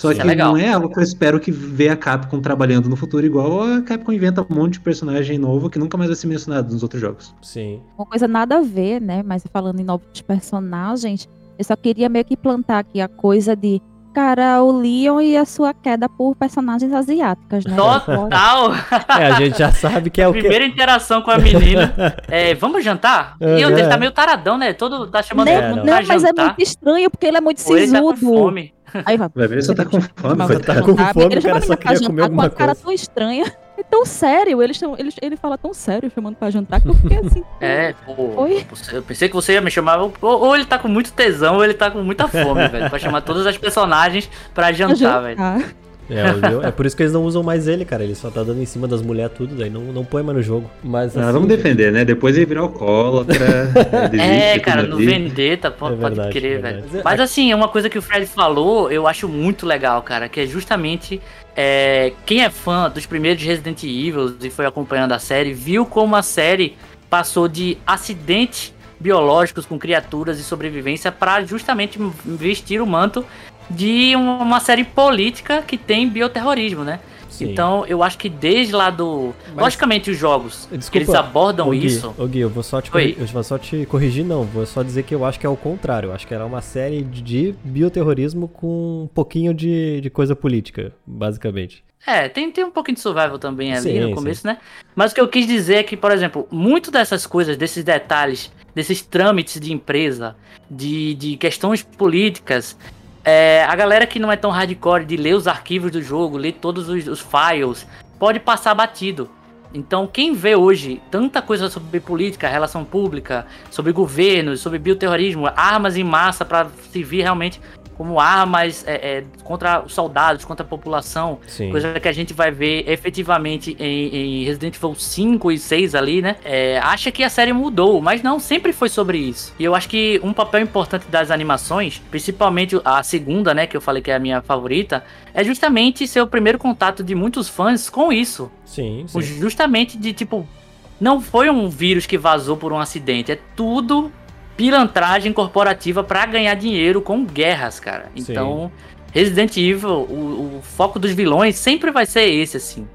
Só Isso é que legal. não é algo que eu espero que ver a Capcom trabalhando no futuro, igual a Capcom inventa um monte de personagem novo que nunca mais vai ser mencionado nos outros jogos. Sim. Uma coisa nada a ver, né? Mas falando em novos personagens, eu só queria meio que plantar aqui a coisa de. Cara, o Leon e a sua queda por personagens asiáticas, né? Total! É, a gente já sabe que é o. Primeira interação com a menina. <laughs> É, vamos jantar? E É, ele é. tá meio taradão, né? Todo tá chamando Né? todo mundo não, pra mas é jantar. muito estranho, porque ele é muito Ou ele tá com sisudo. fome. Aí vai. Vai ver, ele só tá com fome, coitado. Tá com jantar, fome, ele o cara a só queria jantar comer com alguma a cara coisa. tão estranha. É tão sério, ele, chama- ele, ele fala tão sério chamando pra jantar que eu fiquei assim. <laughs> É, pô. Oi? Eu pensei que você ia me chamar. Ou, ou ele tá com muito tesão, ou ele tá com muita fome, <laughs> velho. Pra chamar todas as personagens pra pra jantar, velho. É, é por isso que eles não usam mais ele, cara. Ele só tá dando em cima das mulheres tudo, daí não, não põe mais no jogo. Mas Ah, assim, vamos defender, né? Depois ele virar alcoólatra. desiste <laughs> É, de cara, no. Vendetta, pô, É pode verdade, crer, é velho. Mas assim, é uma coisa que o Fred falou, eu acho muito legal, cara, que é justamente é, quem é fã dos primeiros Resident Evil e foi acompanhando a série, viu como a série passou de acidentes biológicos com criaturas e sobrevivência pra justamente vestir o manto de uma série política que tem bioterrorismo, né? Sim. Então, eu acho que desde lá do. Mas- Logicamente, os jogos que Desculpa, eles abordam Ô, Gui, isso. ô, Gui, eu vou só te eu vou só te corrigir, não. Vou só dizer que eu acho que é o contrário. Eu acho que era uma série de bioterrorismo com um pouquinho de, de coisa política, basicamente. É, tem, tem um pouquinho de survival também ali Sim, no começo, né? Mas o que eu quis dizer é que, por exemplo, muito dessas coisas, desses detalhes, desses trâmites de empresa, de, de questões políticas, é, a galera que não é tão hardcore de ler os arquivos do jogo, ler todos os, os files, pode passar batido. Então, quem vê hoje tanta coisa sobre política, relação pública, sobre governos, sobre bioterrorismo, armas em massa para servir realmente como armas é, é, contra os soldados, contra a população, Sim. coisa que a gente vai ver efetivamente em, em Resident Evil 5 e 6 ali, né? É, acha que a série mudou, mas não, sempre foi sobre isso. E eu acho que um papel importante das animações, principalmente a segunda, né, que eu falei que é a minha favorita, é justamente ser o primeiro contato de muitos fãs com isso. Sim, sim. Justamente de tipo. Não foi um vírus que vazou por um acidente, é tudo pilantragem corporativa pra ganhar dinheiro com guerras, cara. Sim. Então, Resident Evil, o, o foco dos vilões sempre vai ser esse, assim.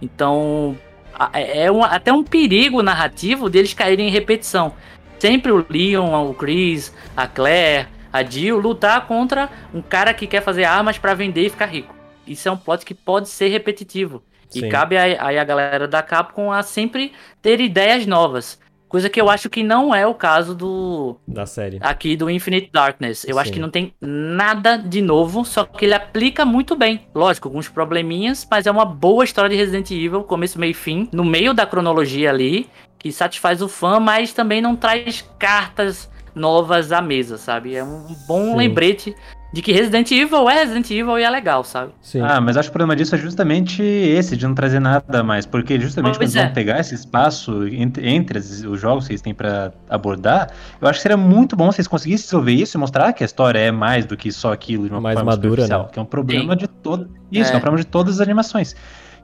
Então, a- é é um- até um perigo narrativo deles caírem em repetição. Sempre o Leon, o Chris, a Claire, a Jill lutar contra um cara que quer fazer armas pra vender e ficar rico. Isso é um plot que pode ser repetitivo. Sim. E cabe aí aí a galera da Capcom a sempre ter ideias novas. Coisa que eu acho que não é o caso do Da série. aqui do Infinite Darkness. Eu acho Sim. que não tem nada de novo, só que ele aplica muito bem. Lógico, alguns probleminhas, mas é uma boa história de Resident Evil, começo, meio e fim, no meio da cronologia ali, que satisfaz o fã, mas também não traz cartas novas à mesa, sabe? É um bom Sim. lembrete de que Resident Evil é Resident Evil e é legal, sabe? Sim. Ah, mas acho que o problema disso é justamente esse, de não trazer nada mais. Porque justamente Pois quando é. vão pegar esse espaço entre, entre os jogos que eles têm pra abordar, eu acho que seria muito bom se eles conseguissem resolver isso e mostrar que a história é mais do que só aquilo de uma Mais forma madura, né? Que é um problema Sim. de todo. Isso, é. É. um problema de todas as animações.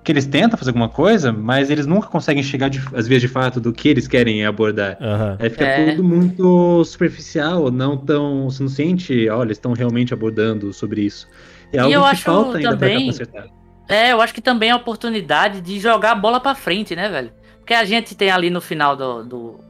Que eles tentam fazer alguma coisa, mas eles nunca conseguem chegar de- às vias de fato do que eles querem abordar. Aham. Aí fica É. tudo muito superficial, não tão. Você não sente, olha, eles estão realmente abordando sobre isso. É algo eu que acho falta ainda pra cá também- consertar. É, eu acho que também é a oportunidade de jogar a bola pra frente, né, velho? Porque a gente tem ali no final do, do,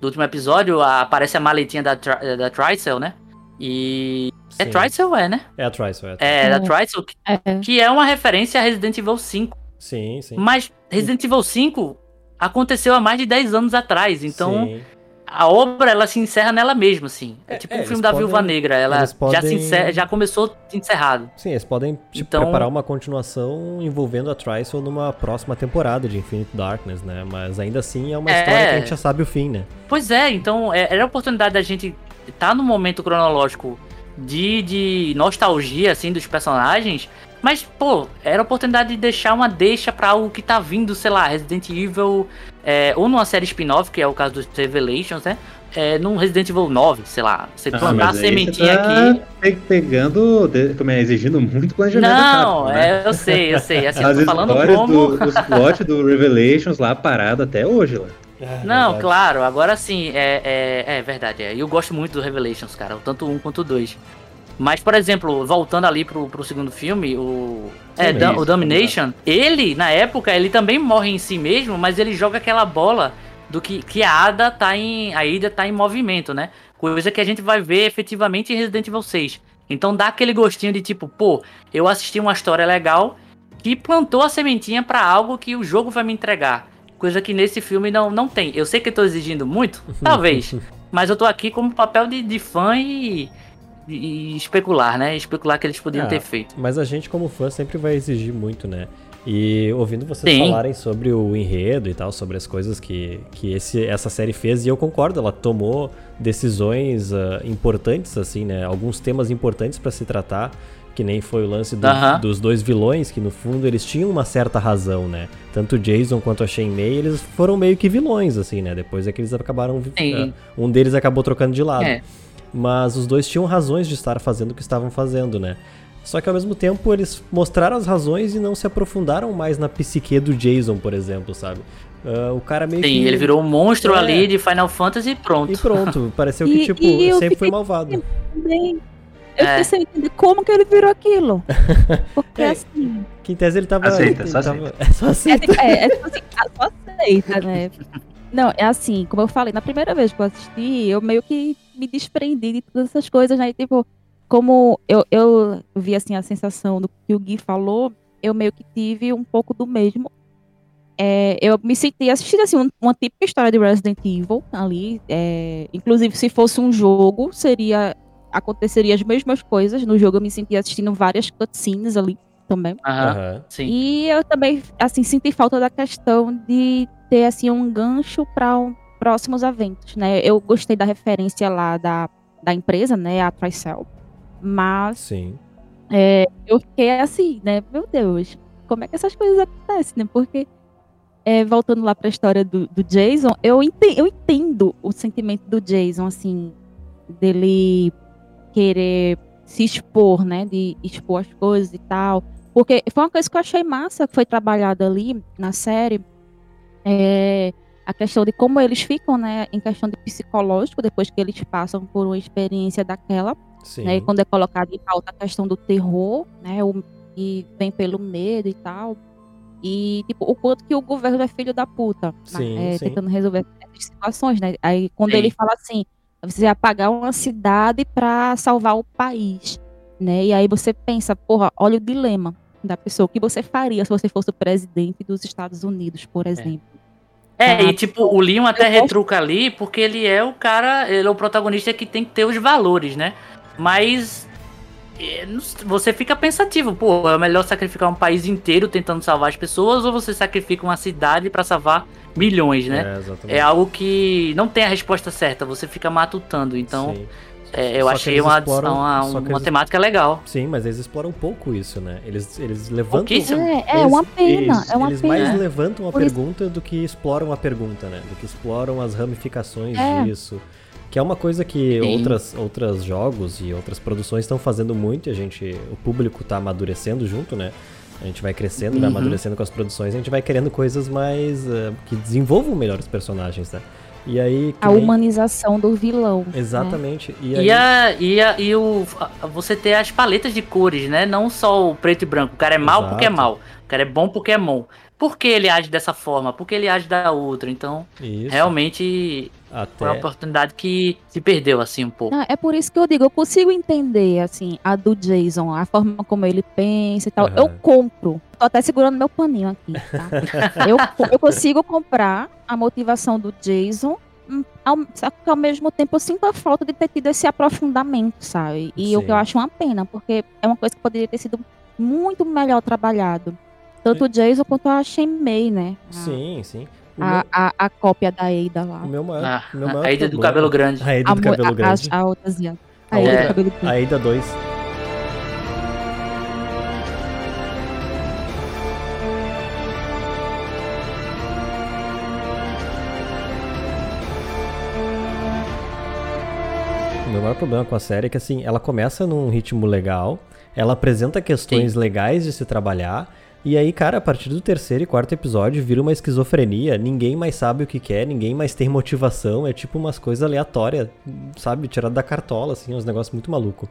do último episódio, a- aparece a maletinha da, Tri- da Tricel, né? E. É Sim. Tricel, é, né? É a Trice, é. a Trice. É, da É. Tricel, que- É. que é uma referência a Resident Evil 5. Sim, sim. Mas Resident Evil 5 aconteceu há mais de 10 anos atrás, então Sim. a obra ela se encerra nela mesma, assim. É, É, tipo é, um filme da podem- Viúva Negra, ela eles já, podem- se encerra- já começou encerrado. Sim, eles podem tipo, Então- preparar uma continuação envolvendo a Trice numa próxima temporada de Infinite Darkness, né? Mas ainda assim é uma É. história que a gente já sabe o fim, né? Pois é, então é- era a oportunidade da gente estar no momento cronológico de, de nostalgia, assim, dos personagens. Mas, pô, era a oportunidade de deixar uma deixa pra algo que tá vindo, sei lá, Resident Evil, é, ou numa série spin-off, que é o caso dos Revelations, né? É, num Resident Evil 9, sei lá. Você Ah, plantar a sementinha você tá aqui. pe- Pegando, como é, exigindo muito planejamento Não, Capcom, né? é, eu sei, eu sei. Assim, eu As tô falando como. do, os plot do Revelations lá parado até hoje, lá. Não, claro, agora sim, é, é, é verdade. É. Eu gosto muito do Revelations, cara, tanto um quanto dois. Mas, por exemplo, voltando ali pro, pro segundo filme, o. É, Sim, o Domination, ele, na época, ele também morre em si mesmo, mas ele joga aquela bola do que, que a Ada tá em. A Ida tá em movimento, né? Coisa que a gente vai ver efetivamente em Resident Evil 6. Então dá aquele gostinho de tipo, pô, eu assisti uma história legal que plantou a sementinha pra algo que o jogo vai me entregar. Coisa que nesse filme não, não tem. Eu sei que eu tô exigindo muito, <laughs> talvez. mas eu tô aqui como papel de, de fã e, e especular, né? Especular que eles podiam Ah, ter feito. Mas a gente, como fã, sempre vai exigir muito, né? E ouvindo vocês Sim. falarem sobre o enredo e tal, sobre as coisas que, que esse, essa série fez, e eu concordo, ela tomou decisões ah, importantes, assim, né? Alguns temas importantes pra se tratar, que nem foi o lance do- Aham. dos dois vilões, que no fundo eles tinham uma certa razão, né? Tanto o Jason quanto a Shen Mei, eles foram meio que vilões, assim, né? Depois é que eles acabaram. Ah, um deles acabou trocando de lado. É. Mas os dois tinham razões de estar fazendo o que estavam fazendo, né? Só que ao mesmo tempo eles mostraram as razões e não se aprofundaram mais na psique do Jason, por exemplo, sabe? Ah, o cara meio Sim, que. ele virou um monstro É. ali de Final Fantasy e pronto. E pronto, <laughs> pareceu E- que, tipo, e eu sempre foi fiquei- malvado. Também. Eu É. entender como que ele virou aquilo. <laughs> Porque É. assim. Que em tese ele tava. Aceita, ele só tava- <laughs> É só aceita. é, é tipo assim, só aceita, né? Não, é assim, como eu falei, na primeira vez que eu assisti, eu meio que me desprendi de todas essas coisas, né? E, tipo, como eu, eu vi assim a sensação do que o Gui falou, eu meio que tive um pouco do mesmo. É, eu me senti assistindo assim um- uma típica história de Resident Evil ali. é, inclusive, se fosse um jogo, seria aconteceria as mesmas coisas. No jogo eu me senti assistindo várias cutscenes ali também. Aham, Aham. sim. E eu também, assim, senti falta da questão de ter, assim, um gancho para próximos eventos, né? Eu gostei da referência lá da, da empresa, né? A Tricel. Mas Sim. é, eu fiquei assim, né? Meu Deus, como é que essas coisas acontecem, né? Porque, é, voltando lá para a história do, do Jason, eu entendo, eu entendo o sentimento do Jason, assim, dele querer se expor, né? De expor as coisas e tal. Porque foi uma coisa que eu achei massa que foi trabalhada ali na série. É a questão de como eles ficam, né? Em questão de psicológico, depois que eles passam por uma experiência daquela Sim. né? E quando é colocado em pauta a questão do terror, né? O, que vem pelo medo e tal. E, tipo, o quanto que o governo é filho da puta, né, Sim, é, sim. tentando resolver essas situações, né? Aí, quando Sim. ele fala assim, você vai apagar uma cidade pra salvar o país, né? E aí você pensa, porra, olha o dilema da pessoa. O que você faria se você fosse o presidente dos Estados Unidos, por exemplo? É, Ah, e tipo, o Leon até retruca ali porque ele é o cara, ele é o protagonista que tem que ter os valores, né? Mas é, você fica pensativo, pô, é melhor sacrificar um país inteiro tentando salvar as pessoas ou você sacrifica uma cidade pra salvar milhões, né? É, exatamente. É algo que não tem a resposta certa, você fica matutando. Então, Sim. É, eu Só achei uma, exploram- uma, uma eles- temática legal. Sim, mas eles exploram um pouco isso, né? Eles, eles levantam. É, é Eles- uma pena, eles- é uma Eles pena. mais levantam a Por isso- pergunta do que exploram a pergunta, né? Do que exploram as ramificações É. disso. Que é uma coisa que Sim. outras, outras jogos e outras produções estão fazendo muito e a gente, o público tá amadurecendo junto, né? A gente vai crescendo, vai Uhum. amadurecendo com as produções, a gente vai querendo coisas mais eh, que desenvolvam melhor os personagens, né? E aí. A nem- humanização do vilão. né? Exatamente. E aí, E, a, e, a, e o, a- você ter as paletas de cores, né? Não só o preto e branco. O cara é mal Exato. porque é mal. O cara é bom porque é bom. Por que ele age dessa forma? Por que ele age da outra? Então, isso, realmente foi uma até, oportunidade que se perdeu, assim, um pouco. Não, é por isso que eu digo, eu consigo entender, assim, a do Jason, a forma como ele pensa e tal. Aham. Eu compro. Tô até segurando meu paninho aqui, tá? <laughs> eu, eu consigo comprar a motivação do Jason, hum, ao, só que ao mesmo tempo eu sinto a falta de ter tido esse aprofundamento, sabe? E o Sim. que eu acho uma pena, porque é uma coisa que poderia ter sido muito melhor trabalhado. Tanto o Jason quanto a Shenmei, né? A- Sim, sim. O, A, meu, a, a cópia da Ada lá. o meu maior, Ah, o meu maior a ida do problema- cabelo grande. A Ida A, do cabelo grande. a, a outra. A A Ada outra- do cabelo grande. A Ida 2. Maior problema com a série é que assim, ela começa num ritmo legal, ela apresenta questões legais de se trabalhar, e aí, cara, a partir do terceiro e quarto episódio vira uma esquizofrenia, ninguém mais sabe o que quer, ninguém mais tem motivação, é tipo umas coisas aleatórias, sabe, tirado da cartola, assim, uns negócios muito maluco.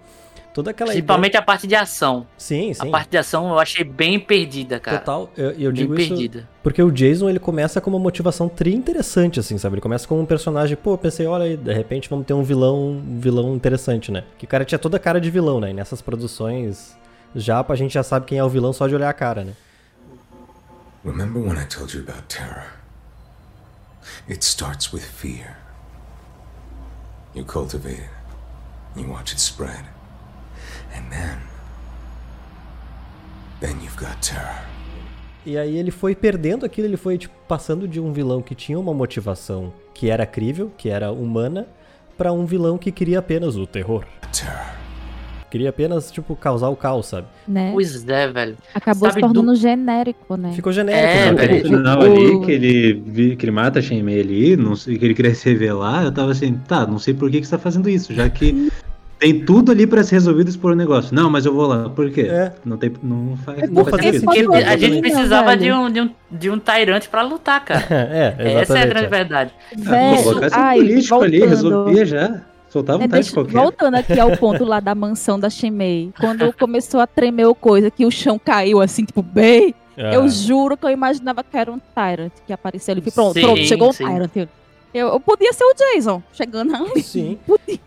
Toda aquela Principalmente a parte de ação. ideia... Sim, sim. A parte de ação eu achei bem perdida, cara. Total, eu, eu bem digo isso perdida. porque o Jason ele começa com uma motivação tri interessante, assim, sabe? Ele começa como um personagem, pô, eu pensei, olha aí, de repente vamos ter um vilão, um vilão interessante, né? Que o cara tinha toda a cara de vilão, né? E nessas produções já a gente já sabe quem é o vilão só de olhar a cara, né? Remember when I told you about terror? It starts with fear. You cultivate it, you watch it spread, and then. Then you've got terror. E aí ele foi perdendo aquilo, ele foi tipo, passando de um vilão que tinha uma motivação que era crível, que era humana, pra um vilão que queria apenas o terror. Terror. Queria apenas, tipo, causar o caos, sabe? né? Pois é, velho. Acabou sabe se tornando genérico, né? Ficou genérico, É, né? velho. No final O- ali, que ele, vi- que ele mata a Shenmei ali, não sei, que ele queria se revelar, eu tava assim, tá, não sei por que, que você tá fazendo isso, já que tem tudo ali pra ser resolvido por um negócio. Não, mas eu vou lá. Por quê? É. Não, tem, não faz, É não faz sentido. Porque a gente precisava de um, de, um, de um Tyrant pra lutar, cara. <laughs> é, exatamente. Essa é a grande verdade. Ah, Velho, colocasse um político ali, voltando. resolvia já. Soltar É, vontade deixa- de qualquer. voltando aqui ao <laughs> ponto lá da mansão da Shimei, quando começou a tremer o coisa, que o chão caiu assim, tipo, bem, Ah, eu juro que eu imaginava que era um Tyrant que apareceu ali. Pronto, Sim, pronto, chegou um sim. Tyrant. Eu, eu podia ser o Jason chegando ali. Sim. <laughs> Podia.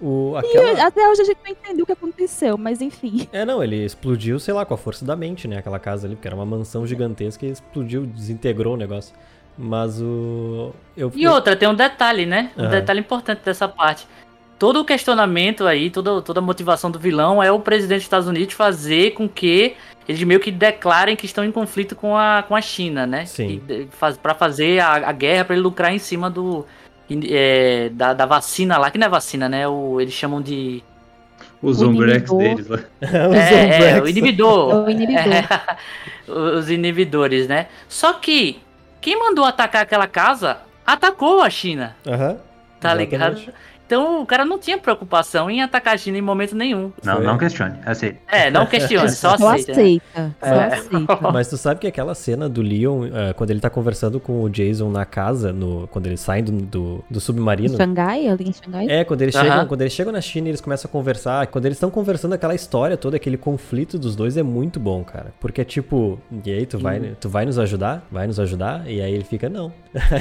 O, E aquela... até hoje a gente não entendeu o que aconteceu, mas enfim. É, não, ele explodiu, sei lá, com a força da mente, né? Aquela casa ali, porque era uma mansão gigantesca e explodiu, desintegrou o negócio. Mas o. Eu, E outra, tem um detalhe, né? Um Aham. detalhe importante dessa parte. Todo o questionamento aí, toda, toda a motivação do vilão é o presidente dos Estados Unidos fazer com que eles meio que declarem que estão em conflito com a, com a China, né? Sim. E, faz, pra fazer a, a guerra, pra ele lucrar em cima do. É, da, da vacina lá, que não é vacina, né? O, eles chamam de. Os O Umbrex inibidor. deles lá. <laughs> Os é, é, Zombrex. o inibidor. É o inibidor. É, <laughs> os inibidores, né? Só que quem mandou atacar aquela casa atacou a China, Aham. tá Exatamente. ligado? Então o cara não tinha preocupação em atacar a China em momento nenhum. Não, Foi. não questione. Aceita. É, não questione, <laughs> só Só aceita. aceita. Só É. aceita. <laughs> Mas tu sabe que aquela cena do Leon, eh, quando ele tá conversando com o Jason na casa, no, quando eles saem do, do, do Em submarino. Xangai, ali em Xangai. É, quando eles, Aham. chegam, quando eles chegam na China e eles começam a conversar, quando eles estão conversando aquela história toda, aquele conflito dos dois é muito bom, cara. Porque é tipo, e aí tu vai, tu vai nos ajudar? Vai nos ajudar? E aí ele fica, não. <laughs>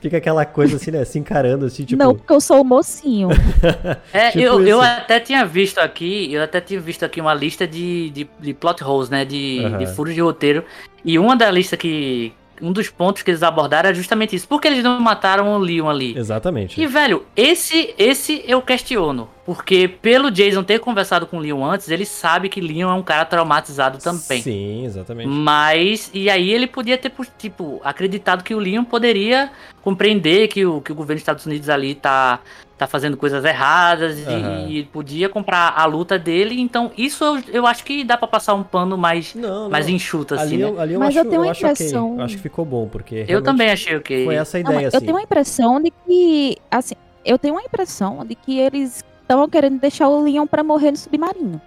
Fica aquela coisa assim, né, se encarando assim, tipo, Não, porque eu sou o mocinho. <laughs> É, Tipo eu, eu até tinha visto aqui, eu até tinha visto aqui uma lista de, de, de plot holes, né? De, Aham. de furos de roteiro. E uma da lista que. Um dos pontos que eles abordaram é justamente isso. Por que eles não mataram o Leon ali? exatamente. E, velho, esse, esse eu questiono. Porque pelo Jason ter conversado com o Leon antes, ele sabe que Leon é um cara traumatizado também. Sim, exatamente. Mas, e aí ele podia ter, tipo, acreditado que o Leon poderia compreender que o, que o governo dos Estados Unidos ali tá, tá fazendo coisas erradas e- Aham. e, podia comprar a luta dele. Então, isso eu, eu acho que dá pra passar um pano mais, Não, mais não. enxuto, assim, ali, né? eu, ali eu Mas acho, eu tenho a acho ok. impressão- Eu acho que ficou bom, porque Eu também achei ok. foi essa a Não, ideia, mas assim. eu tenho a impressão de que, assim, eu tenho a impressão de que eles estavam querendo deixar o Leon pra morrer no submarino.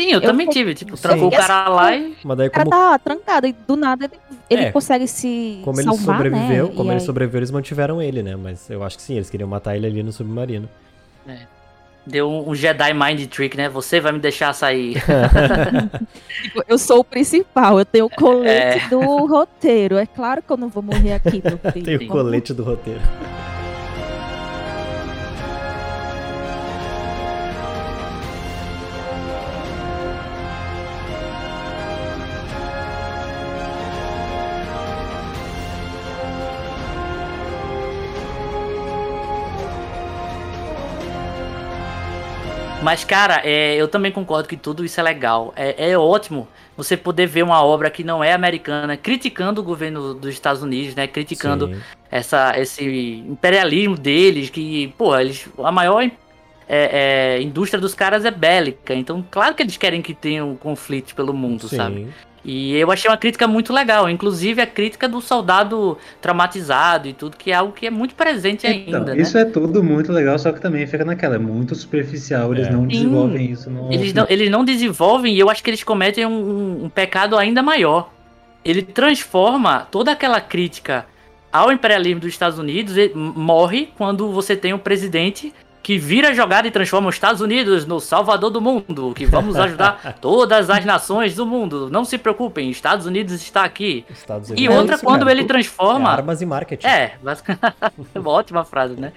Sim, eu, eu também tive. Tipo, trancou o cara lá e. Mas daí O cara como, tá trancado e do nada ele, ele É, consegue se como ele salvar, sobreviveu, né? como E ele aí- sobreviveu, eles mantiveram ele, né? Mas eu acho que sim, eles queriam matar ele ali no submarino. Deu um, Jedi Mind Trick, né? Você vai me deixar sair. <laughs> Tipo, eu sou o principal, eu tenho o colete É. do roteiro. É claro que eu não vou morrer aqui, meu <laughs> filho. Tem o colete do roteiro. Mas, cara, é, eu também concordo que tudo isso é legal. É, é ótimo você poder ver uma obra que não é americana criticando o governo dos Estados Unidos, né? Criticando Sim. essa, esse imperialismo deles, que, pô, eles, a maior é, é, indústria dos caras é bélica. Então, claro que eles querem que tenha um conflito pelo mundo, Sim. sabe? E eu achei uma crítica muito legal, inclusive a crítica do soldado traumatizado e tudo, que é algo que é muito presente ainda, Então, né? isso é tudo muito legal, só que também fica naquela, é muito superficial, eles É. não Sim. desenvolvem isso no Eles não, eles não desenvolvem e eu acho que eles cometem um, um- pecado ainda maior. Ele transforma toda aquela crítica ao imperialismo dos Estados Unidos e morre quando você tem um presidente que vira a jogada e transforma os Estados Unidos no salvador do mundo, que vamos ajudar <laughs> todas as nações do mundo. Não se preocupem, Estados Unidos está aqui. Estados E Unidos. outra, É isso, quando cara. ele É transforma. armas e marketing. É, basicamente. <laughs> uma ótima frase, né?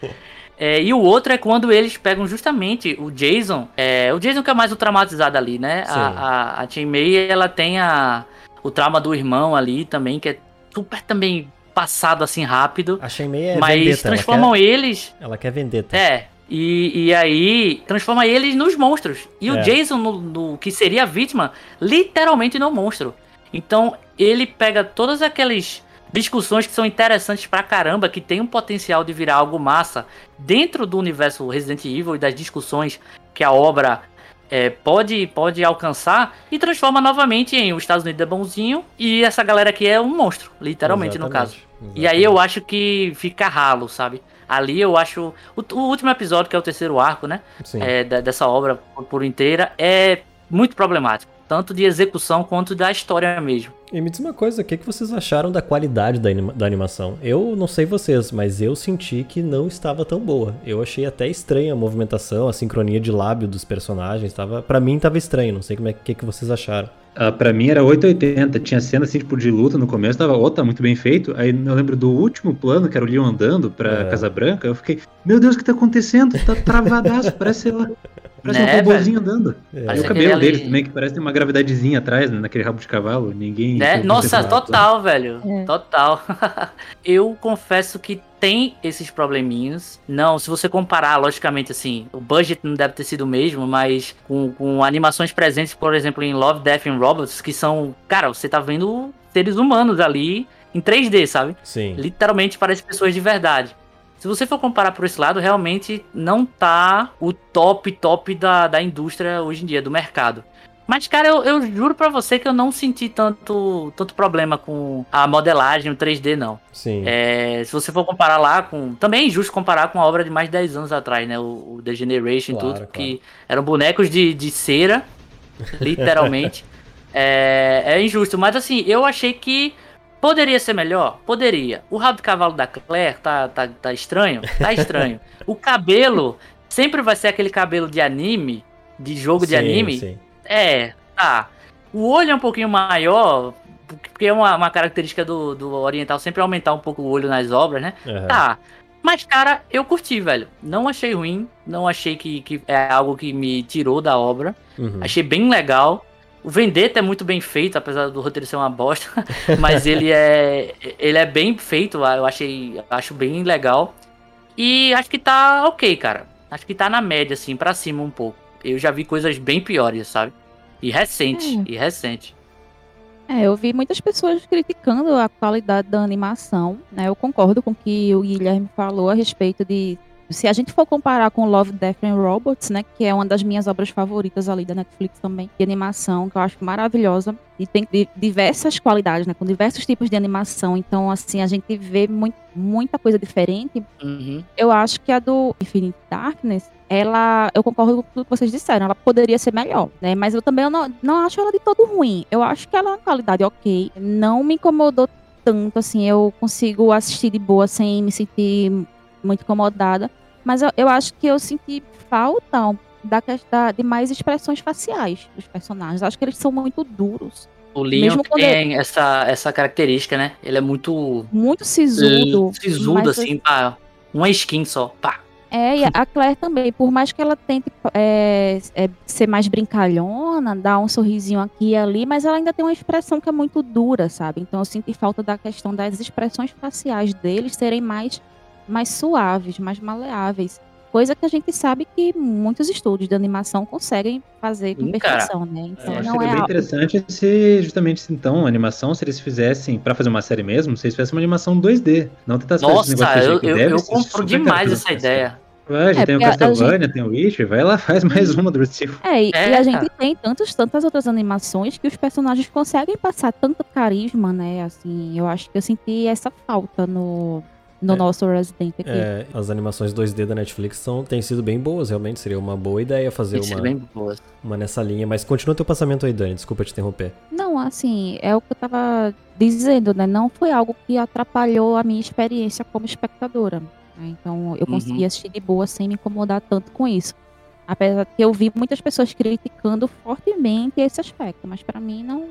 É, e o outro é quando eles pegam justamente o Jason. É, o Jason que é mais o traumatizado ali, né? Sim. A, a, a Chain May, ela tem a, o trauma do irmão ali também, que é super também passado assim rápido. A Shenmei é mas vendetta, transformam ela quer, eles. ela quer vendetta. É. E, e aí transforma eles nos monstros. E É. o Jason, no, no- que seria a vítima, literalmente no monstro. Então ele pega todas aquelas discussões que são interessantes pra caramba, que tem um potencial de virar algo massa dentro do universo Resident Evil e das discussões que a obra é, pode, pode alcançar e transforma novamente em os Estados Unidos é bonzinho e essa galera aqui é um monstro, literalmente no caso. Exatamente, E aí eu acho que fica ralo, sabe? Ali eu acho. O, o último episódio, que é o terceiro arco, né? Sim. é, da- dessa obra por, por inteira, é muito problemático. tanto de execução quanto da história mesmo. E me diz uma coisa, o que, que vocês acharam da qualidade da, anima da animação? Eu não sei vocês, mas eu senti que não estava tão boa. Eu achei até estranha a movimentação, a sincronia de lábio dos personagens. Tava, para mim tava estranho, não sei como é que, que vocês acharam. Uh, pra mim era 880, tinha cena assim, tipo, de luta no começo, tava, ó, oh, tá muito bem feito. Aí eu lembro do último plano, que era o Leon andando pra é. Casa Branca, eu fiquei, meu Deus, o que tá acontecendo? Tá travadaço, <laughs> parece, sei lá, Parece né, um robôzinho andando. É. E o cabelo dele ali... também, que parece ter uma gravidadezinha atrás, né, naquele rabo de cavalo. Ninguém. Né? Nossa, total, velho. É. Total. <laughs> eu confesso que tem esses probleminhas. Não, se você comparar, logicamente, assim, o budget não deve ter sido o mesmo, mas com, com animações presentes, por exemplo, em Love, Death and Robots, que são. Cara, você tá vendo seres humanos ali em 3D, sabe? Sim. Literalmente parece pessoas de verdade. Se você for comparar por esse lado, realmente não tá o top, top da, da indústria hoje em dia, do mercado. Mas, cara, eu, eu juro para você que eu não senti tanto, tanto problema com a modelagem, o 3D, não. Sim. É, se você for comparar lá com. Também é injusto comparar com a obra de mais de 10 anos atrás, né? O, o The Generation e claro, tudo, claro. que eram bonecos de, de cera, <laughs> literalmente. é, é injusto. Mas, assim, eu achei que Poderia ser melhor? Poderia. O rabo de cavalo da Claire tá, tá, tá estranho? Tá <laughs> estranho. o cabelo sempre vai ser aquele cabelo de anime, de jogo sim, de anime. Sim. É, tá. O olho é um pouquinho maior, porque é uma, uma característica do, do oriental sempre aumentar um pouco o olho nas obras, né? Uhum. Tá. Mas, cara, eu curti, velho. Não achei ruim. Não achei que, que é algo que me tirou da obra. Uhum. Achei bem legal. O Vendetta é muito bem feito, apesar do roteiro ser uma bosta, <laughs> mas ele é ele é bem feito, eu achei acho bem legal. E acho que tá OK, cara. Acho que tá na média assim, para cima um pouco. Eu já vi coisas bem piores, sabe? E recente, é. e recente. É, eu vi muitas pessoas criticando a qualidade da animação, né? Eu concordo com o que o Guilherme falou a respeito de se a gente for comparar com Love, Death and Robots, né, que é uma das minhas obras favoritas ali da Netflix também, de animação, que eu acho maravilhosa, e tem diversas qualidades, né, com diversos tipos de animação, então, assim, a gente vê muito, muita coisa diferente. Uhum. Eu acho que a do Infinite Darkness, ela, eu concordo com tudo que vocês disseram, ela poderia ser melhor, né, mas eu também não, não acho ela de todo ruim, eu acho que ela é uma qualidade ok, não me incomodou tanto, assim, eu consigo assistir de boa sem me sentir muito incomodada. Mas eu, eu acho que eu senti falta da questão de mais expressões faciais dos personagens. Eu acho que eles são muito duros. O Leon tem ele... essa, essa característica, né? Ele é muito. Muito sisudo. Sisudo, assim, pá. Uma skin só. Pá. É, e a Claire também, por mais que ela tente é, é, ser mais brincalhona, dar um sorrisinho aqui e ali, mas ela ainda tem uma expressão que é muito dura, sabe? Então eu senti falta da questão das expressões faciais deles serem mais mais suaves, mais maleáveis. Coisa que a gente sabe que muitos estúdios de animação conseguem fazer com perfeição, né? Então, eu não é bem interessante se justamente então a animação, se eles fizessem para fazer uma série mesmo, se eles fizessem uma animação 2D, não tentar fazer esse negócio eu, eu, eu compro demais essa ideia. Vai, a gente é, tem o Castlevania, gente... tem o Witcher, vai lá, <laughs> faz mais uma do Recife. É, e, é, e a gente tem tantos, tantas outras animações que os personagens conseguem passar tanto carisma, né? Assim, eu acho que eu senti essa falta no, no é, nosso Resident aqui. É, as animações 2D da Netflix são, têm sido bem boas, realmente. Seria uma boa ideia fazer uma, uma nessa linha. Mas continua teu pensamento aí, Dani. Desculpa te interromper. Não, assim, é o que eu tava dizendo, né? Não foi algo que atrapalhou a minha experiência como espectadora. Né? Então, eu consegui uhum. assistir de boa sem me incomodar tanto com isso. Apesar que eu vi muitas pessoas criticando fortemente esse aspecto, mas para mim não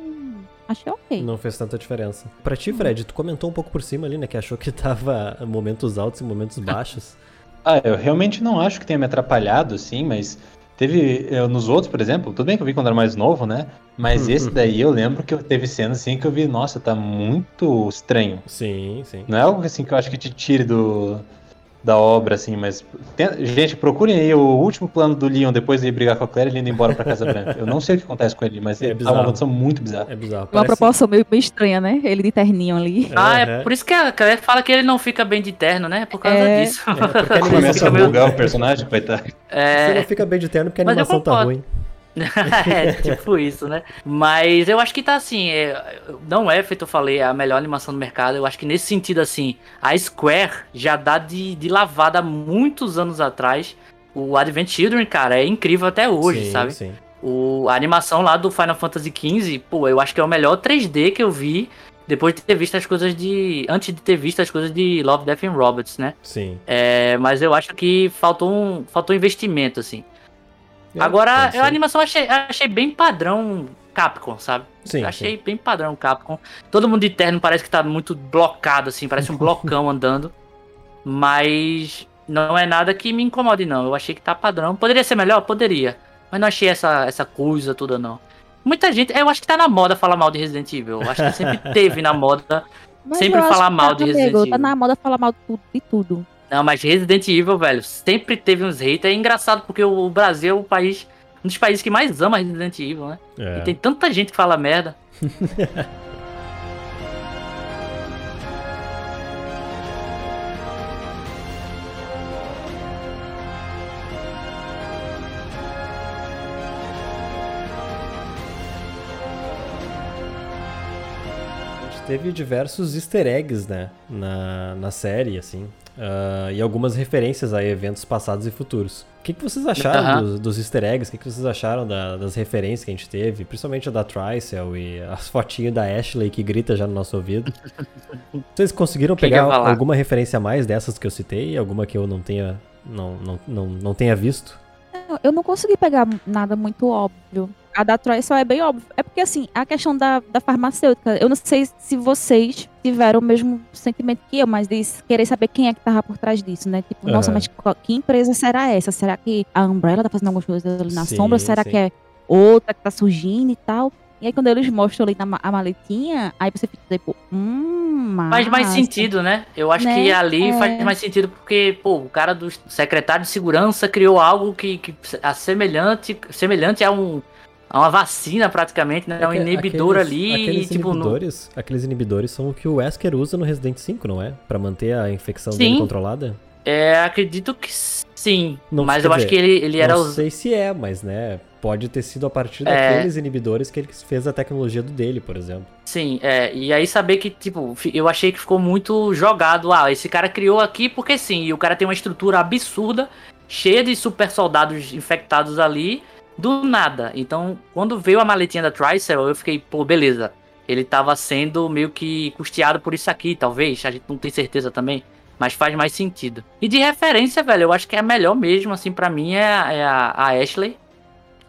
achei ok. Não fez tanta diferença. Para ti, Fred, tu comentou um pouco por cima ali, né, que achou que tava <laughs> momentos altos e momentos baixos. <laughs> ah, eu realmente não acho que tenha me atrapalhado, assim, mas teve eu, nos outros, por exemplo, tudo bem que eu vi quando era mais novo, né? Mas esse <laughs> daí eu lembro que teve cenas assim que eu vi, nossa, tá muito estranho. Sim, sim. Não é algo assim que eu acho que te tire do da obra, assim, mas. Tem... Gente, procurem aí o último plano do Leon depois de brigar com a Claire e ele indo embora pra Casa Branca. Eu não sei o que acontece com ele, mas é tá uma condição muito bizarra. É bizarro. Parece... Uma proporção meio, meio estranha, né? Ele de terninho ali. Ah, é, é por isso que a Claire fala que ele não fica bem de terno, né? Por causa é... disso. É, porque ele começa a bugar o personagem, coitado. É... Você não fica bem de terno porque a animação tá ruim. <laughs> é, tipo isso, né? Mas eu acho que tá assim, é, não é, feito eu falei, a melhor animação do mercado. Eu acho que nesse sentido, assim, a Square já dá de, de lavada muitos anos atrás. O Advent Children, cara, é incrível até hoje, sim, sabe? Sim. O, a animação lá do Final Fantasy XV, pô, eu acho que é o melhor 3D que eu vi depois de ter visto as coisas de. Antes de ter visto as coisas de Love, Death and Robots, né? Sim. É, mas eu acho que faltou um, faltou investimento, assim. É, Agora, eu, a animação eu achei, achei bem padrão Capcom, sabe? Sim, achei bem padrão Capcom. Todo mundo de terno parece que tá muito blocado, assim, parece um <laughs> blocão andando. Mas não é nada que me incomode, não. Eu achei que tá padrão. Poderia ser melhor? Poderia. Mas não achei essa, essa coisa toda, não. Muita gente. Eu acho que tá na moda falar mal de Resident Evil. Eu acho que sempre <laughs> teve na moda. Mas Sempre falar mal tá, de Resident Tá Evil. na moda falar mal de tudo, de tudo. Não, mas Resident Evil, velho, sempre teve uns haters. É engraçado porque o Brasil é o país. Um dos países que mais ama Resident Evil, né? É. E tem tanta gente que fala merda. <laughs> A gente teve diversos easter eggs, né, na, na série, assim, ah, e algumas referências a eventos passados e futuros. O que, que vocês acharam Aham. dos, dos easter eggs? O que, que vocês acharam da- das referências que a gente teve? Principalmente a da Tricel e as <laughs> fotinhas da Ashley que grita já no nosso ouvido. <laughs> Vocês conseguiram pegar alguma referência a mais dessas que eu citei? Alguma que eu não tenha, não, não, não, não tenha visto? Eu não consegui pegar nada muito óbvio. A da Troy só é bem óbvio. É porque, assim, a questão da, da farmacêutica, eu não sei se vocês tiveram o mesmo sentimento que eu, mas de querer saber quem é que tava por trás disso, né? Tipo, nossa, Aham. mas que empresa será essa? Será que a Umbrella tá fazendo alguma coisa ali na Sim, sombra? Será sim. que é outra que tá surgindo e tal? E aí, quando eles mostram ali na ma- a maletinha, aí você fica tipo, hum, Faz mais massa. sentido, né? Eu acho Né? que ali É. faz mais sentido porque, pô, o cara do secretário de segurança criou algo que, que é semelhante, semelhante a um a uma vacina praticamente, né? É um inibidor aqueles- ali Aqueles e, tipo, no... inibidores, aqueles inibidores são o que o Wesker usa no Resident 5, não é? Pra manter a infecção Sim. dele controlada? É, acredito que sim. Não, mas eu acho dizer, que ele, ele era não os. sei se é, mas né, pode ter sido a partir É. daqueles inibidores que ele fez a tecnologia do dele, por exemplo. Sim, é. E aí saber que, tipo, eu achei que ficou muito jogado. Ah, esse cara criou aqui porque sim. E o cara tem uma estrutura absurda, cheia de super soldados infectados ali, do nada. Então, quando veio a maletinha da Tricel, eu fiquei, pô, beleza. Ele tava sendo meio que custeado por isso aqui, talvez. A gente não tem certeza também. Mas faz mais sentido. E de referência, velho, eu acho que é a melhor mesmo, assim, pra mim é, a- é a Ashley.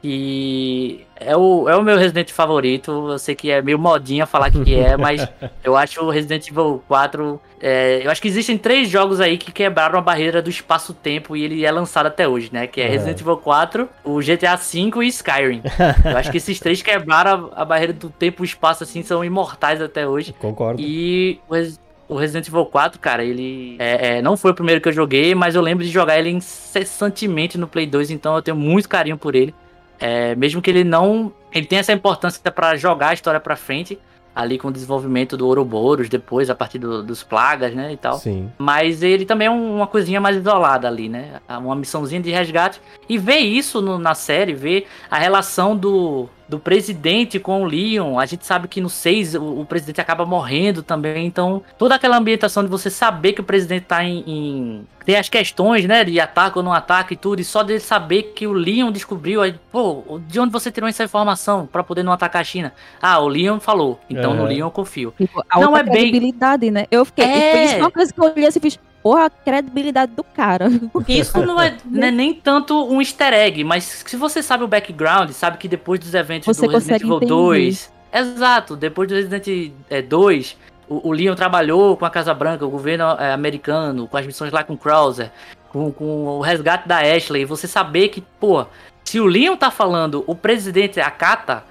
Que é o, é o meu Resident favorito. Eu sei que é meio modinha falar que é, <laughs> mas eu acho o Resident Evil 4. é, eu acho que existem três jogos aí que quebraram a barreira do espaço-tempo e ele é lançado até hoje, né? Que é Aham. Resident Evil 4, o GTA V e Skyrim. eu acho que esses três quebraram a, a barreira do tempo e espaço, assim, são imortais até hoje. Concordo. E o, o Resident Evil 4, cara, ele é, é, não foi o primeiro que eu joguei, mas eu lembro de jogar ele incessantemente no Play 2, então eu tenho muito carinho por ele. É, mesmo que ele não. Ele tem essa importância pra jogar a história pra frente, ali com o desenvolvimento do Ouroboros, depois, a partir do- dos plagas, né, e tal. Sim. Mas ele também é um- uma coisinha mais isolada ali, né? Uma missãozinha de resgate. E ver isso no- na série, ver a relação do, do presidente com o Leon. A gente sabe que no 6 o, o presidente acaba morrendo também. Então, toda aquela ambientação de você saber que o presidente tá em. em- tem as questões, né? De ataque ou não ataque e tudo. E só dele saber que o Leon descobriu. Aí, pô, de onde você tirou essa informação pra poder não atacar a China? Ah, o Leon falou. Então no Aham. Leon eu confio. Tipo, a Não outra é bem- credibilidade, né? Eu fiquei. É. Foi isso uma coisa que eu olhei assim e fiz. Porra, a credibilidade do cara. <laughs> Isso não é, <laughs> não é nem tanto um easter egg, mas se você sabe o background, sabe que depois dos eventos Você do Resident Evil entender. 2. Exato, depois do Resident é, 2, o, o Leon trabalhou com a Casa Branca, o governo é, americano, com as missões lá com o Krauser, com, com o resgate da Ashley. E você saber que, pô, se o Leon tá falando, o presidente acata.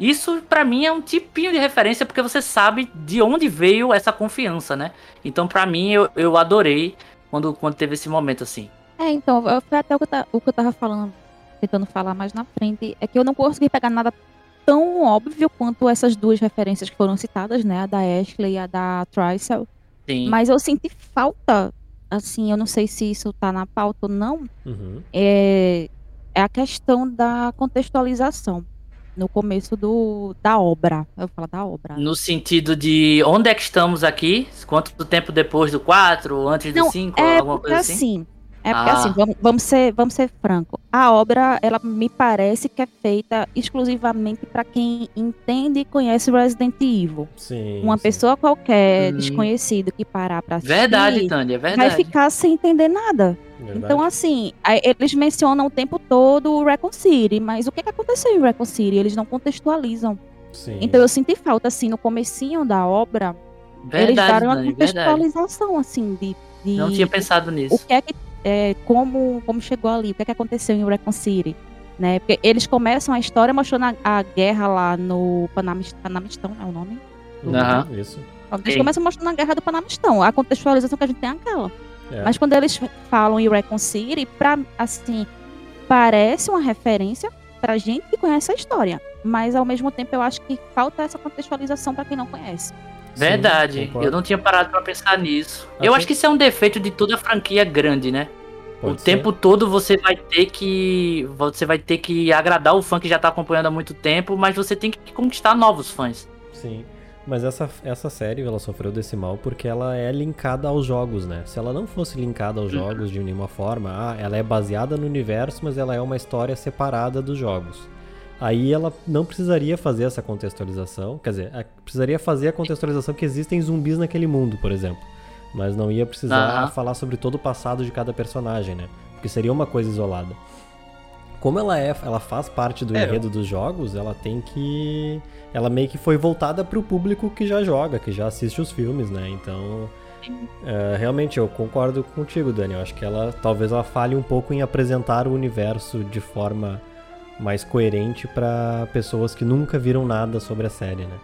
Isso pra mim é um tipinho de referência porque você sabe de onde veio essa confiança, né? Então pra mim eu, eu adorei quando, quando teve esse momento assim. É, então, foi até o que, eu o que eu tava falando, tentando falar mais na frente, é que eu não consegui pegar nada tão óbvio quanto essas duas referências que foram citadas, né? A da Ashley e a da Tricel. Sim. Mas eu senti falta, assim, eu não sei se isso tá na pauta ou não, Uhum. é, é a questão da contextualização no começo do, da obra. Eu vou falar da obra. No sentido de onde é que estamos aqui? Quanto tempo depois do 4, antes do Não, 5, É, alguma porque coisa assim? assim, É porque Ah. assim, vamos, vamos ser, vamos ser franco. A obra, ela me parece que é feita exclusivamente para quem entende e conhece Resident Evil. Sim. Uma sim. pessoa qualquer, Hum. desconhecido, que parar pra assistir, Verdade, Tânia, é vai verdade. ficar sem entender nada. Verdade. Então, assim, eles mencionam o tempo todo o Recon City, mas o que, que aconteceu em Recon City? Eles não contextualizam. Sim. Então eu senti falta, assim, no comecinho da obra, eles Verdade, deram uma Tânia, verdade. contextualização, assim, de, de Não tinha pensado o nisso. que é que, é, como, como chegou ali, o que é que aconteceu em Recon City, né? Porque eles começam a história mostrando a, a guerra lá no Panamist- Panamistão, é o nome? Uhum, Aham. Isso. Eles começam mostrando a guerra do Panamistão, a contextualização que a gente tem é aquela. É. Mas quando eles falam em Recon City, pra, assim, parece uma referência pra gente que conhece a história. Mas ao mesmo tempo eu acho que falta essa contextualização pra quem não conhece. Verdade. concordo. eu não tinha parado pra pensar nisso. Até- Eu acho que isso é um defeito de toda franquia grande, né? Pode o ser. tempo todo você vai ter que. Você vai ter que agradar o fã que já tá acompanhando há muito tempo, mas você tem que conquistar novos fãs. Sim. Mas essa, essa série, ela sofreu desse mal porque ela é linkada aos jogos, né? Se ela não fosse linkada aos jogos de nenhuma forma, ah, ela é baseada no universo, mas ela é uma história separada dos jogos. Aí ela não precisaria fazer essa contextualização, quer dizer, a- precisaria fazer a contextualização que existem zumbis naquele mundo, por exemplo. Mas não ia precisar falar sobre todo o passado de cada personagem, né? Porque seria uma coisa isolada. Como ela é, ela faz parte do É, enredo dos jogos, ela tem que ela meio que foi voltada pro público que já joga, que já assiste os filmes, né? Então, é, realmente eu concordo contigo, Dani. Eu acho que ela talvez ela falhe um pouco em apresentar o universo de forma mais coerente pra pessoas que nunca viram nada sobre a série, né?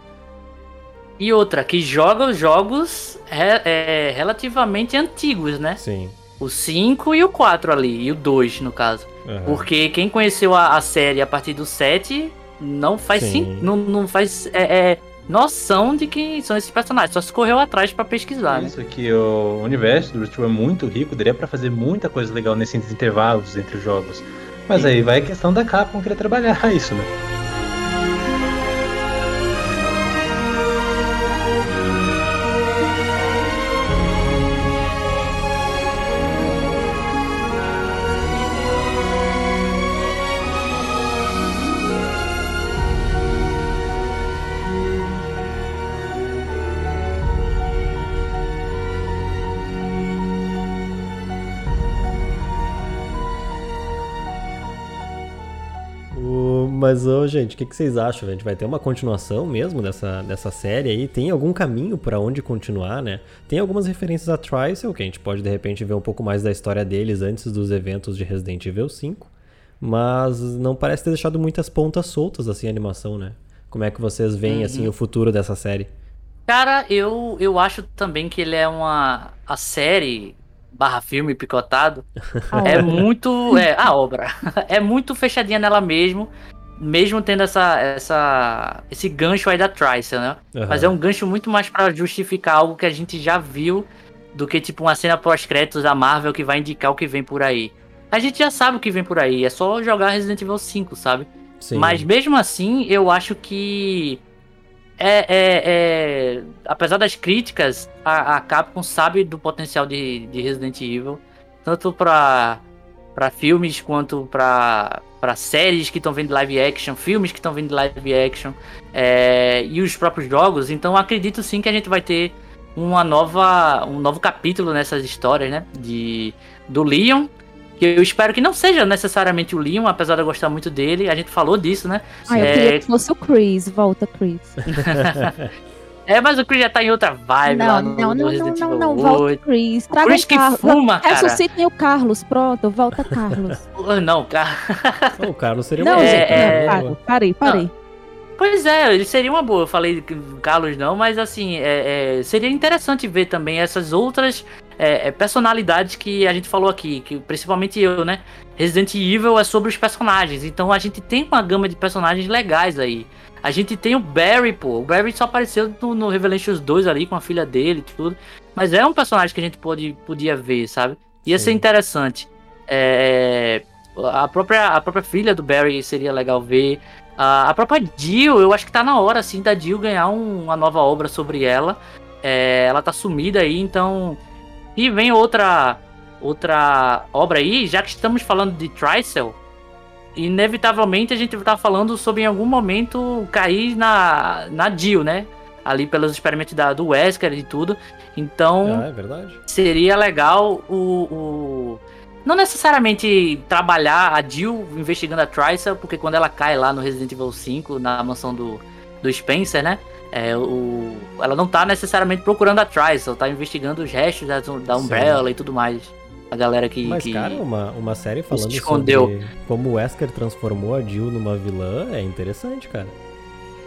E outra, que joga os jogos é, é, relativamente antigos, né? Sim. O 5 e o 4 ali, e o 2 no caso. Aham. Porque quem conheceu a, a série a partir do 7 não faz Sim. sim, não, não faz é, é, noção de quem são esses personagens. Só se correu atrás pra pesquisar, né? Isso que o universo do Retro é muito rico, daria pra fazer muita coisa legal nesses intervalos entre os jogos. Mas aí vai a questão da Capcom querer trabalhar <laughs> isso, né? Mas, ô, gente, o que, que vocês acham? A gente vai ter uma continuação mesmo dessa, dessa série aí? Tem algum caminho pra onde continuar, né? Tem algumas referências a Tricycle, que a gente pode de repente ver um pouco mais da história deles antes dos eventos de Resident Evil 5. Mas não parece ter deixado muitas pontas soltas assim a animação, né? Como é que vocês veem assim o futuro dessa série? Cara, eu, eu acho também que ele é uma. A série barra filme picotado <laughs> é muito. É, a obra. <laughs> É muito fechadinha nela mesmo. Mesmo tendo essa, essa, esse gancho aí da Trice, né? Aham. Mas é um gancho muito mais pra justificar algo que a gente já viu do que tipo uma cena pós-créditos da Marvel que vai indicar o que vem por aí. A gente já sabe o que vem por aí, é só jogar Resident Evil 5, sabe? Sim. Mas mesmo assim, eu acho que. É, é- é- Apesar das críticas, a, a Capcom sabe do potencial de, de Resident Evil. Tanto pra filmes quanto pra, pra séries que estão vindo de live action, filmes que estão vindo de live action. é, e os próprios jogos. Então acredito sim que a gente vai ter uma nova, um novo capítulo nessas histórias, né? De, do Leon. Que eu espero que não seja necessariamente o Leon, apesar de eu gostar muito dele. A gente falou disso, né? Ah, eu É. queria que fosse o Chris. Volta, Chris. <laughs> É, mas o Chris já tá em outra vibe lá Não, não, no não, não, Resident não, Evil não, volta o 8. Chris. O Traga Chris o que Carlos. fuma, cara. Ressuscitem o Carlos, pronto. Volta, Carlos. <laughs> Não, cara. O Carlos seria não, uma é, gente, é, não, parei, parei, parei. Pois é, ele seria uma boa. Eu falei que o Carlos não, mas assim, é, é, seria interessante ver também essas outras é, é, personalidades que a gente falou aqui, que principalmente eu, né? Resident Evil é sobre os personagens, então a gente tem uma gama de personagens legais aí. A gente tem o Barry, pô. O Barry só apareceu no, no Revelations 2 ali com a filha dele e tudo. Mas é um personagem que a gente pode, podia ver, sabe? Ia ser Sim. interessante. É, a, própria, a própria filha do Barry seria legal ver. A, a própria Jill, eu acho que tá na hora, assim, da Jill ganhar um- uma nova obra sobre ela. É, ela tá sumida aí, então. E vem outra outra obra aí, já que estamos falando de Tricel, inevitavelmente a gente tá falando sobre em algum momento cair na, na Jill, né? Ali pelos experimentos da, do Wesker e tudo. Então, Ah, é seria legal o, o- Não necessariamente trabalhar a Jill investigando a Tricel, porque quando ela cai lá no Resident Evil 5, na mansão do, do Spencer, né? É, o, ela não tá necessariamente procurando a Tricel, tá investigando os restos da, da Umbrella e tudo mais. A galera que. Mas, que... cara, uma, uma série falando escondeu. sobre como o Wesker transformou a Jill numa vilã é interessante, cara.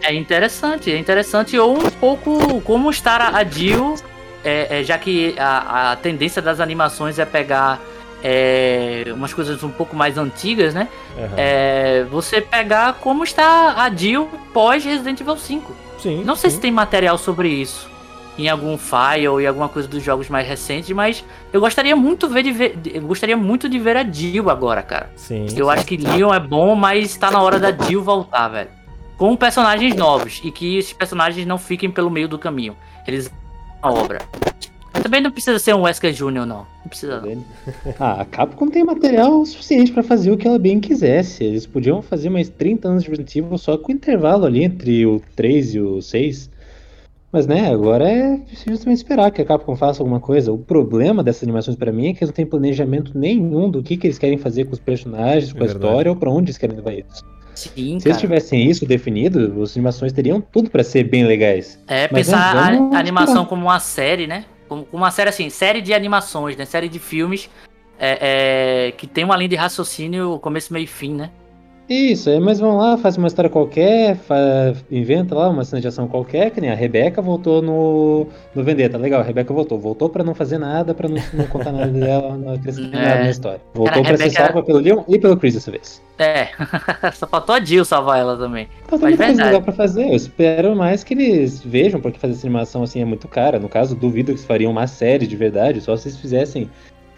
É interessante, é interessante. Ou um pouco como estar a Jill, é, é, já que a, a tendência das animações é pegar é, umas coisas um pouco mais antigas, né? Aham. É, você pegar como está a Jill pós Resident Evil 5. sim. Não sei sim. se tem material sobre isso em algum file ou em alguma coisa dos jogos mais recentes, mas eu gostaria muito ver de ver, eu gostaria muito de ver a Jill agora, cara. Sim. Eu acho que Leon é bom, mas tá na hora da Jill voltar, velho. Com personagens novos e que esses personagens não fiquem pelo meio do caminho. Eles a obra. Mas também não precisa ser um Wesker Jr. não. Não precisa. não. <laughs> Ah, a Capcom tem material suficiente pra fazer o que ela bem quisesse. Eles podiam fazer mais 30 anos de Resident Evil só com intervalo ali entre o 3 e o 6. Mas né, agora é justamente esperar que a Capcom faça alguma coisa. O problema dessas animações pra mim é que eles não têm planejamento nenhum do que, que eles querem fazer com os personagens, com É a verdade. história ou pra onde eles querem levar isso. Sim, Se eles cara. tivessem isso definido, as animações teriam tudo pra ser bem legais. É Mas pensar a- a animação como uma série, né? Como como uma série assim, série de animações, né? Série de filmes é, é, que tem uma linha de raciocínio começo, meio e fim, né? Isso, aí mas vão lá, faz uma história qualquer, fa- inventa lá uma cena de ação qualquer, que nem a Rebeca voltou no, no Vendetta. Legal, a Rebeca voltou. Voltou pra não fazer nada, pra não, não contar nada dela, não acrescentar <laughs> É. nada na história. Voltou Cara, pra ser Rebeca- salva pelo Leon e pelo Chris dessa vez. É. <laughs> Só faltou a Jill salvar ela também. Tem muita coisa legal pra fazer. Eu espero mais que eles vejam, porque fazer essa animação assim é muito cara. No caso, duvido que eles fariam uma série de verdade, só se eles fizessem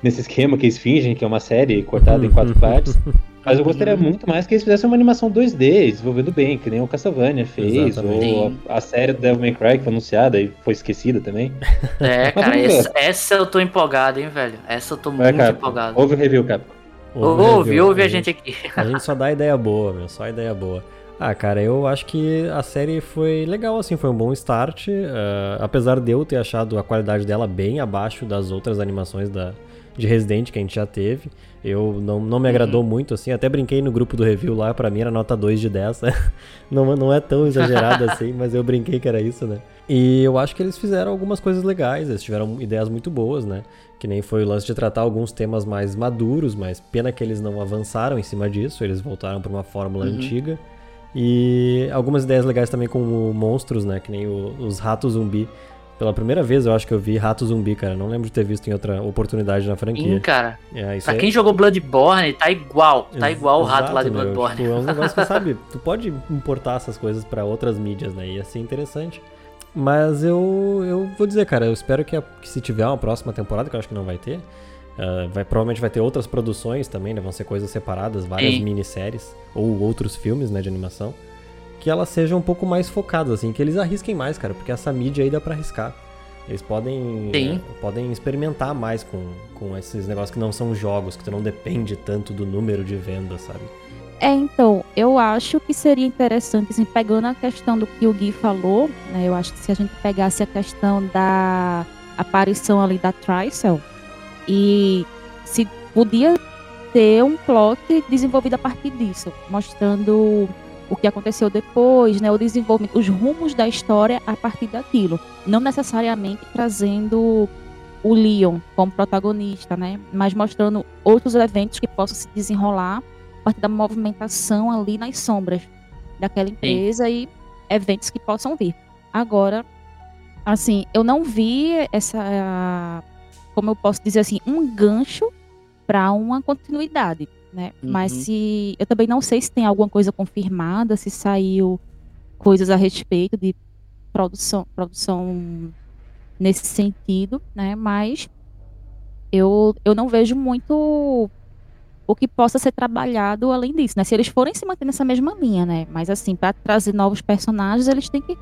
nesse esquema que eles fingem que é uma série cortada em quatro <laughs> partes. Mas eu gostaria muito mais que eles fizessem uma animação 2D, desenvolvendo bem, que nem o Castlevania fez, Exatamente. ou a, a série do Devil May Cry que foi anunciada e foi esquecida também. É, <laughs> Mas cara, essa, essa eu tô empolgado, hein, velho. Essa eu tô Vai, muito cara, empolgado. ouve o review, Capcom. Ouve, review, ouve a gente aqui. A gente só dá ideia boa, meu, só ideia boa. Ah, cara, eu acho que a série foi legal, assim, foi um bom start. ah, apesar de eu ter achado a qualidade dela bem abaixo das outras animações da, de Resident que a gente já teve. Eu não, não me agradou muito, assim. Até brinquei no grupo do review lá, pra mim era nota 2 de 10. <laughs> não, não é tão exagerado <laughs> assim, mas eu brinquei que era isso, né? E eu acho que eles fizeram algumas coisas legais, eles tiveram ideias muito boas, né? Que nem foi o lance de tratar alguns temas mais maduros, mas pena que eles não avançaram em cima disso, eles voltaram pra uma fórmula antiga. E algumas ideias legais também com o monstros, né? Que nem o- os ratos zumbi. Pela primeira vez eu acho que eu vi rato zumbi, cara. Não lembro de ter visto em outra oportunidade na Sim, franquia. cara. É, Pra é- quem jogou Bloodborne, tá igual. Tá Ex- igual o rato lá de exato, meu. Bloodborne. Tipo, é um negócio que, sabe, <laughs> tu pode importar essas coisas pra outras mídias, né? Ia ser interessante. Mas eu, eu vou dizer, cara, eu espero que, a- que se tiver uma próxima temporada, que eu acho que não vai ter, ah, vai, provavelmente vai ter outras produções também, né? Vão ser coisas separadas, várias Sim. minisséries ou outros filmes, né, de animação. Que elas sejam um pouco mais focadas, assim, que eles arrisquem mais, cara, porque essa mídia aí dá pra arriscar. Eles podem, eh, podem experimentar mais com, com esses negócios que não são jogos, que tu não depende tanto do número de vendas, sabe? É, então, eu acho que seria interessante, assim, pegando a questão do que o Gui falou, né? Eu acho que se a gente pegasse a questão da aparição ali da Tricel e se podia ter um plot desenvolvido a partir disso, mostrando o que aconteceu depois, né? O desenvolvimento, os rumos da história a partir daquilo. Não necessariamente trazendo o Leon como protagonista, né? Mas mostrando outros eventos que possam se desenrolar a partir da movimentação ali nas sombras daquela empresa e eventos que possam vir. Agora, assim, eu não vi essa, como eu posso dizer assim, um gancho para uma continuidade, né? Mas Uhum. se eu também não sei se tem alguma coisa confirmada, se saiu coisas a respeito de produção, produção nesse sentido, né? Mas eu, eu não vejo muito o que possa ser trabalhado além disso, né? Se eles forem se manter nessa mesma linha, né? Mas assim, para trazer novos personagens, eles têm que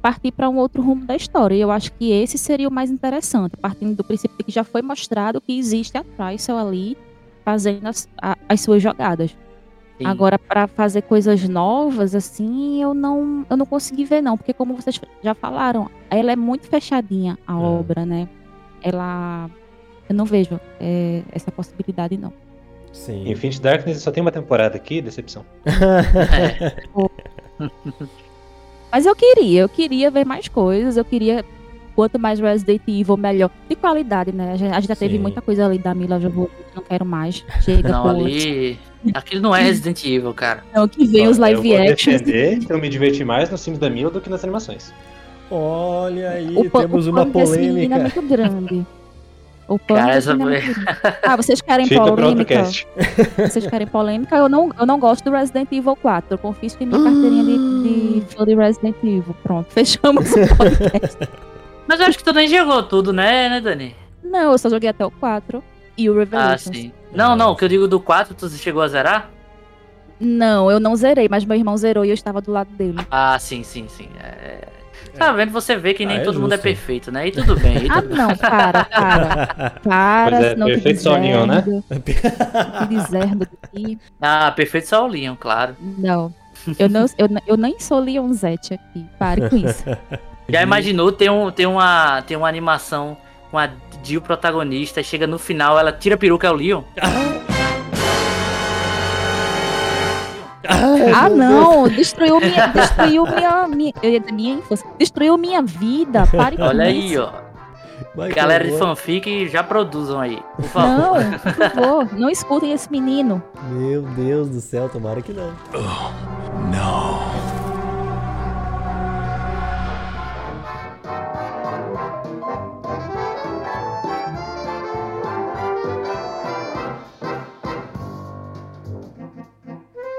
partir para um outro rumo da história. E eu acho que esse seria o mais interessante, partindo do princípio que já foi mostrado que existe a Trisel ali fazendo as, a, as suas jogadas. Sim. Agora, para fazer coisas novas, assim, eu não, eu não consegui ver, não. Porque, como vocês já falaram, ela é muito fechadinha, a É. obra, né? Ela. Eu não vejo é, essa possibilidade, não. Sim. Infinite Darkness só tem uma temporada aqui, decepção. <laughs> Mas eu queria, eu queria ver mais coisas, eu queria. Quanto mais Resident Evil, melhor. De qualidade, né? A gente, a gente já teve Sim. muita coisa ali da Mila Jovovich, não quero mais. Chega, Não, pô. ali. Aquilo não é Resident Evil, cara. Não, que vem os Ó, live eu vou actions. defender que eu me diverti mais nos filmes da Mila do que nas animações. Olha aí, O temos o uma menino é polêmica. muito grande. O pano <laughs> Cara, essa é. Ah, vocês querem outro polêmica? Vocês querem polêmica? Eu não, eu não gosto do Resident Evil 4. Eu confisco em minha carteirinha de, de de Resident Evil. Pronto, fechamos o <laughs> podcast. Mas eu acho que tu nem jogou tudo, né, né, Dani? não, eu só joguei até o 4 e o Ah, Revelations. sim. Não, não, o que eu digo do 4, tu chegou a zerar? Não, eu não zerei, mas meu irmão zerou e eu estava do lado dele. Ah, sim, sim, sim. É... Tá vendo? Você vê que nem Ah, é todo mundo é justo. perfeito, né? E tudo bem. E Ah, tudo... não, para, <laughs> para. Para, Pois é, senão perfeito só o Leon, né? deserdo. Daqui. <laughs> Ah, perfeito só o Leon, claro. Não. Eu, não, eu, não- eu nem sou Leonzete aqui. Pare com isso. <laughs> Já imaginou ter, um, ter, uma, ter uma animação com a Jill protagonista, chega no final, ela tira a peruca, é o Leon? Ah, não! Destruiu minha. Destruiu minha. minha minha infância. Destruiu minha vida. Pare com Olha isso. aí, ó. Vai, Galera de fanfic já produzam aí, por favor. Não, por favor, não escutem esse menino. Meu Deus do céu, tomara que não. No.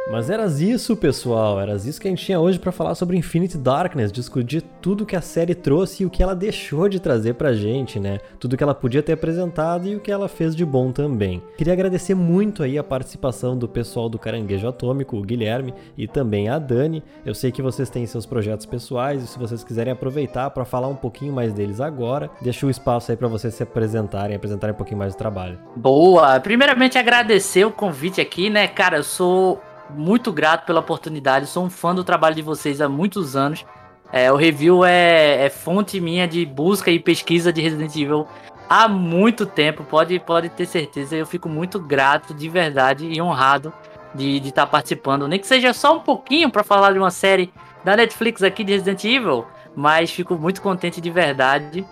Mas eras isso, pessoal. Eras isso que a gente tinha hoje pra falar sobre Infinite Darkness, discutir tudo que a série trouxe e o que ela deixou de trazer pra gente, né? Tudo que ela podia ter apresentado e o que ela fez de bom também. Queria agradecer muito aí a participação do pessoal do Caranguejo Atômico, o Guilherme e também a Dani. Eu sei que vocês têm seus projetos pessoais e se vocês quiserem aproveitar pra falar um pouquinho mais deles agora, deixa o espaço aí pra vocês se apresentarem, apresentarem um pouquinho mais do trabalho. Boa! Primeiramente agradecer o convite aqui, né? Cara, eu sou muito grato pela oportunidade, sou um fã do trabalho de vocês há muitos anos. É, o review é, é fonte minha de busca e pesquisa de Resident Evil há muito tempo, pode, pode ter certeza. Eu fico muito grato, de verdade, e honrado de estar participando. Nem que seja só um pouquinho para falar de uma série da Netflix aqui de Resident Evil, mas fico muito contente de verdade.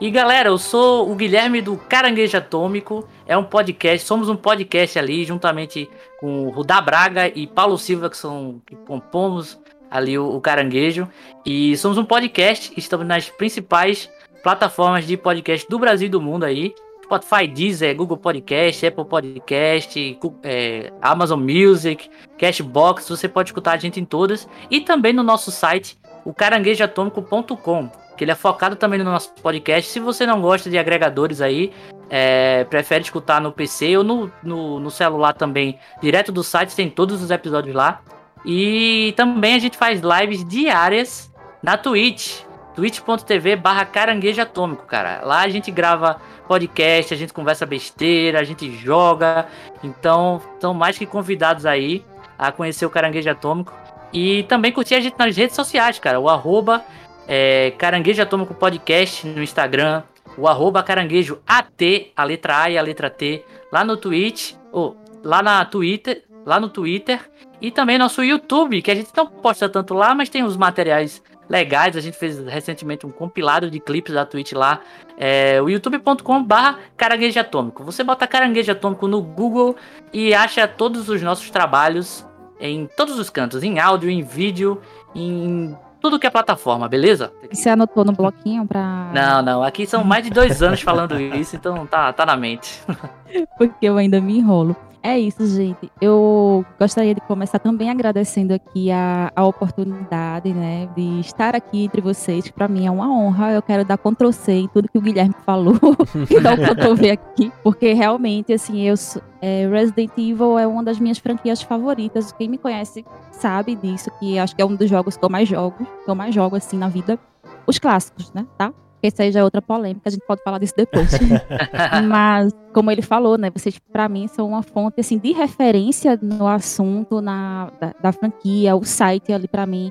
E galera, eu sou o Guilherme do Caranguejo Atômico. É um podcast, somos um podcast ali, juntamente com o Rudá Braga e Paulo Silva, que são que compomos ali o, o Caranguejo. E somos um podcast, estamos nas principais plataformas de podcast do Brasil e do mundo aí. Spotify, Deezer, Google Podcast, Apple Podcast, é, Amazon Music, Cashbox, você pode escutar a gente em todas. E também no nosso site, o caranguejoatômico.com, que ele é focado também no nosso podcast. Se você não gosta de agregadores aí, é, prefere escutar no PC ou no, no, no celular também, direto do site, tem todos os episódios lá. E também a gente faz lives diárias na Twitch, twitch.tv barra caranguejo atômico, cara. Lá a gente grava podcast, a gente conversa besteira, a gente joga. Então, estão mais que convidados aí a conhecer o Caranguejo Atômico. E também curtir a gente nas redes sociais, cara. O arroba é, Caranguejo Atômico Podcast no Instagram. O arroba Caranguejo AT, a letra A e a letra T, lá no Twitch, ou lá na Twitter, lá no Twitter. E também nosso YouTube, que a gente não posta tanto lá, mas tem os materiais legais. A gente fez recentemente um compilado de clipes da Twitch lá. É, o youtube.com barra caranguejo atômico. Você bota caranguejo atômico no Google e acha todos os nossos trabalhos em todos os cantos, em áudio, em vídeo, em tudo que é plataforma, beleza? Você anotou no bloquinho pra. Não, não, aqui são mais de dois anos falando isso, então tá, tá na mente. <laughs> porque eu ainda me enrolo. É isso, gente. Eu gostaria de começar também agradecendo aqui a, a oportunidade, né, de estar aqui entre vocês, que para mim é uma honra. Eu quero dar Ctrl C em tudo que o Guilherme falou <laughs> e dar o Ctrl V aqui, porque realmente, assim, eu é, Resident Evil é uma das minhas franquias favoritas. Quem me conhece sabe disso, que acho que é um dos jogos que eu mais jogo, que eu mais jogo assim na vida. os clássicos, né? Tá? Esse aí já é outra polêmica, a gente pode falar disso depois. <laughs> Mas, como ele falou, né? Vocês, para mim, são uma fonte assim, de referência no assunto na, da, da franquia, o site ali para mim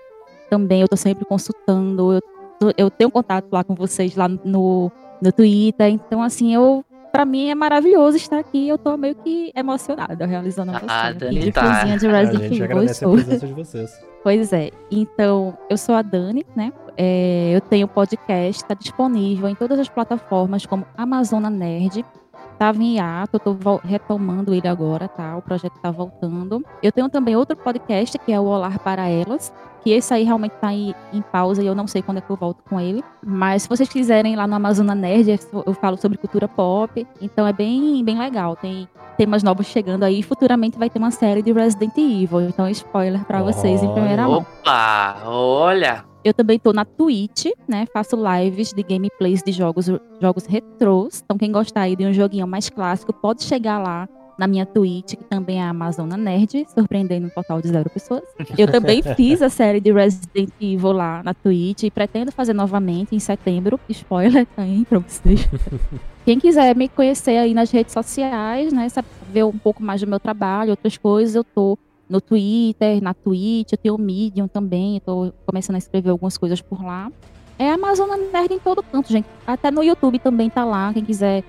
também. Eu tô sempre consultando, eu, eu tenho contato lá com vocês lá no, no Twitter. Então, assim, eu para mim é maravilhoso estar aqui. Eu tô meio que emocionada realizando a Ah, aqui, Dani de tá. de A Resident gente Evil. agradece a Estou. presença de vocês. <laughs> Pois é. Então, eu sou a Dani, né? É, eu tenho podcast, está disponível em todas as plataformas como Amazona Nerd. Tava em hiato, vol- retomando ele agora, tá? O projeto tá voltando. Eu tenho também outro podcast, que é o Olar para Elas, que esse aí realmente tá em, em pausa e eu não sei quando é que eu volto com ele. Mas se vocês quiserem lá no Amazona Nerd, eu- eu falo sobre cultura pop. Então é bem, bem legal. Tem temas novos chegando aí. Futuramente vai ter uma série de Resident Evil. Então, spoiler pra vocês em primeira mão. Opa, olha. Eu também tô na Twitch, né? Faço lives de gameplays de jogos, jogos retrôs. Então, quem gostar aí de um joguinho mais clássico, pode chegar lá na minha Twitch, que também é a Amazona Nerd, surpreendendo um total de zero pessoas. Eu também <laughs> fiz a série de Resident Evil lá na Twitch e pretendo fazer novamente em setembro. Spoiler tá aí pra vocês. <laughs> Quem quiser me conhecer aí nas redes sociais, né? Sabe, ver um pouco mais do meu trabalho, outras coisas, eu tô no Twitter, na Twitch, eu tenho o Medium também, eu tô começando a escrever algumas coisas por lá. É a Amazona Nerd em todo canto, gente. Até no YouTube também tá lá, quem quiser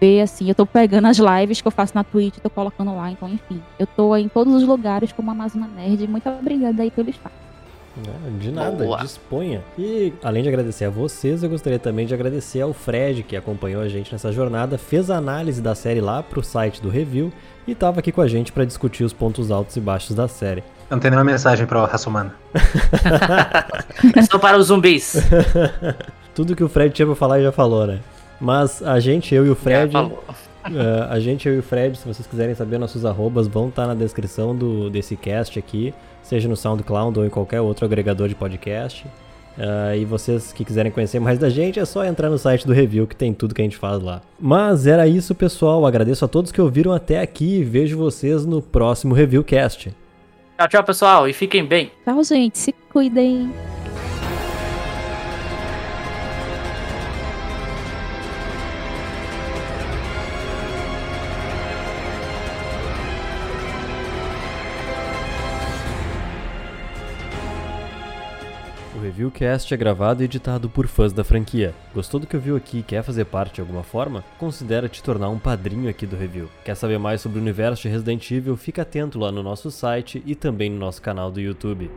ver, assim, eu tô pegando as lives que eu faço na Twitch, tô colocando lá, então, enfim. Eu tô em todos os lugares como Amazona Nerd. Muito obrigada aí pelo espaço. De nada, Boa. disponha. E além de agradecer a vocês, eu gostaria também de agradecer ao Fred, que acompanhou a gente nessa jornada, fez a análise da série lá pro site do review e tava aqui com a gente para discutir os pontos altos e baixos da série. Eu não tenho nenhuma mensagem pra raça humana. É só para os zumbis. <laughs> Tudo que o Fred tinha pra falar ele já falou, né? Mas a gente, eu e o Já Fred, falou. Uh, <laughs> a gente, eu e o Fred, se vocês quiserem saber nossos arrobas, vão estar na descrição do, desse cast aqui, seja no SoundCloud ou em qualquer outro agregador de podcast. Uh, e vocês que quiserem conhecer mais da gente, é só entrar no site do review que tem tudo que a gente faz lá. Mas era isso, pessoal. Agradeço a todos que ouviram até aqui e vejo vocês no próximo Reviewcast. Tchau, tchau, pessoal. E fiquem bem. Tchau, gente. Se cuidem. Reviewcast é gravado e editado por fãs da franquia. Gostou do que ouviu aqui e quer fazer parte de alguma forma? Considera te tornar um padrinho aqui do Review. Quer saber mais sobre o universo de Resident Evil? Fica atento lá no nosso site e também no nosso canal do YouTube.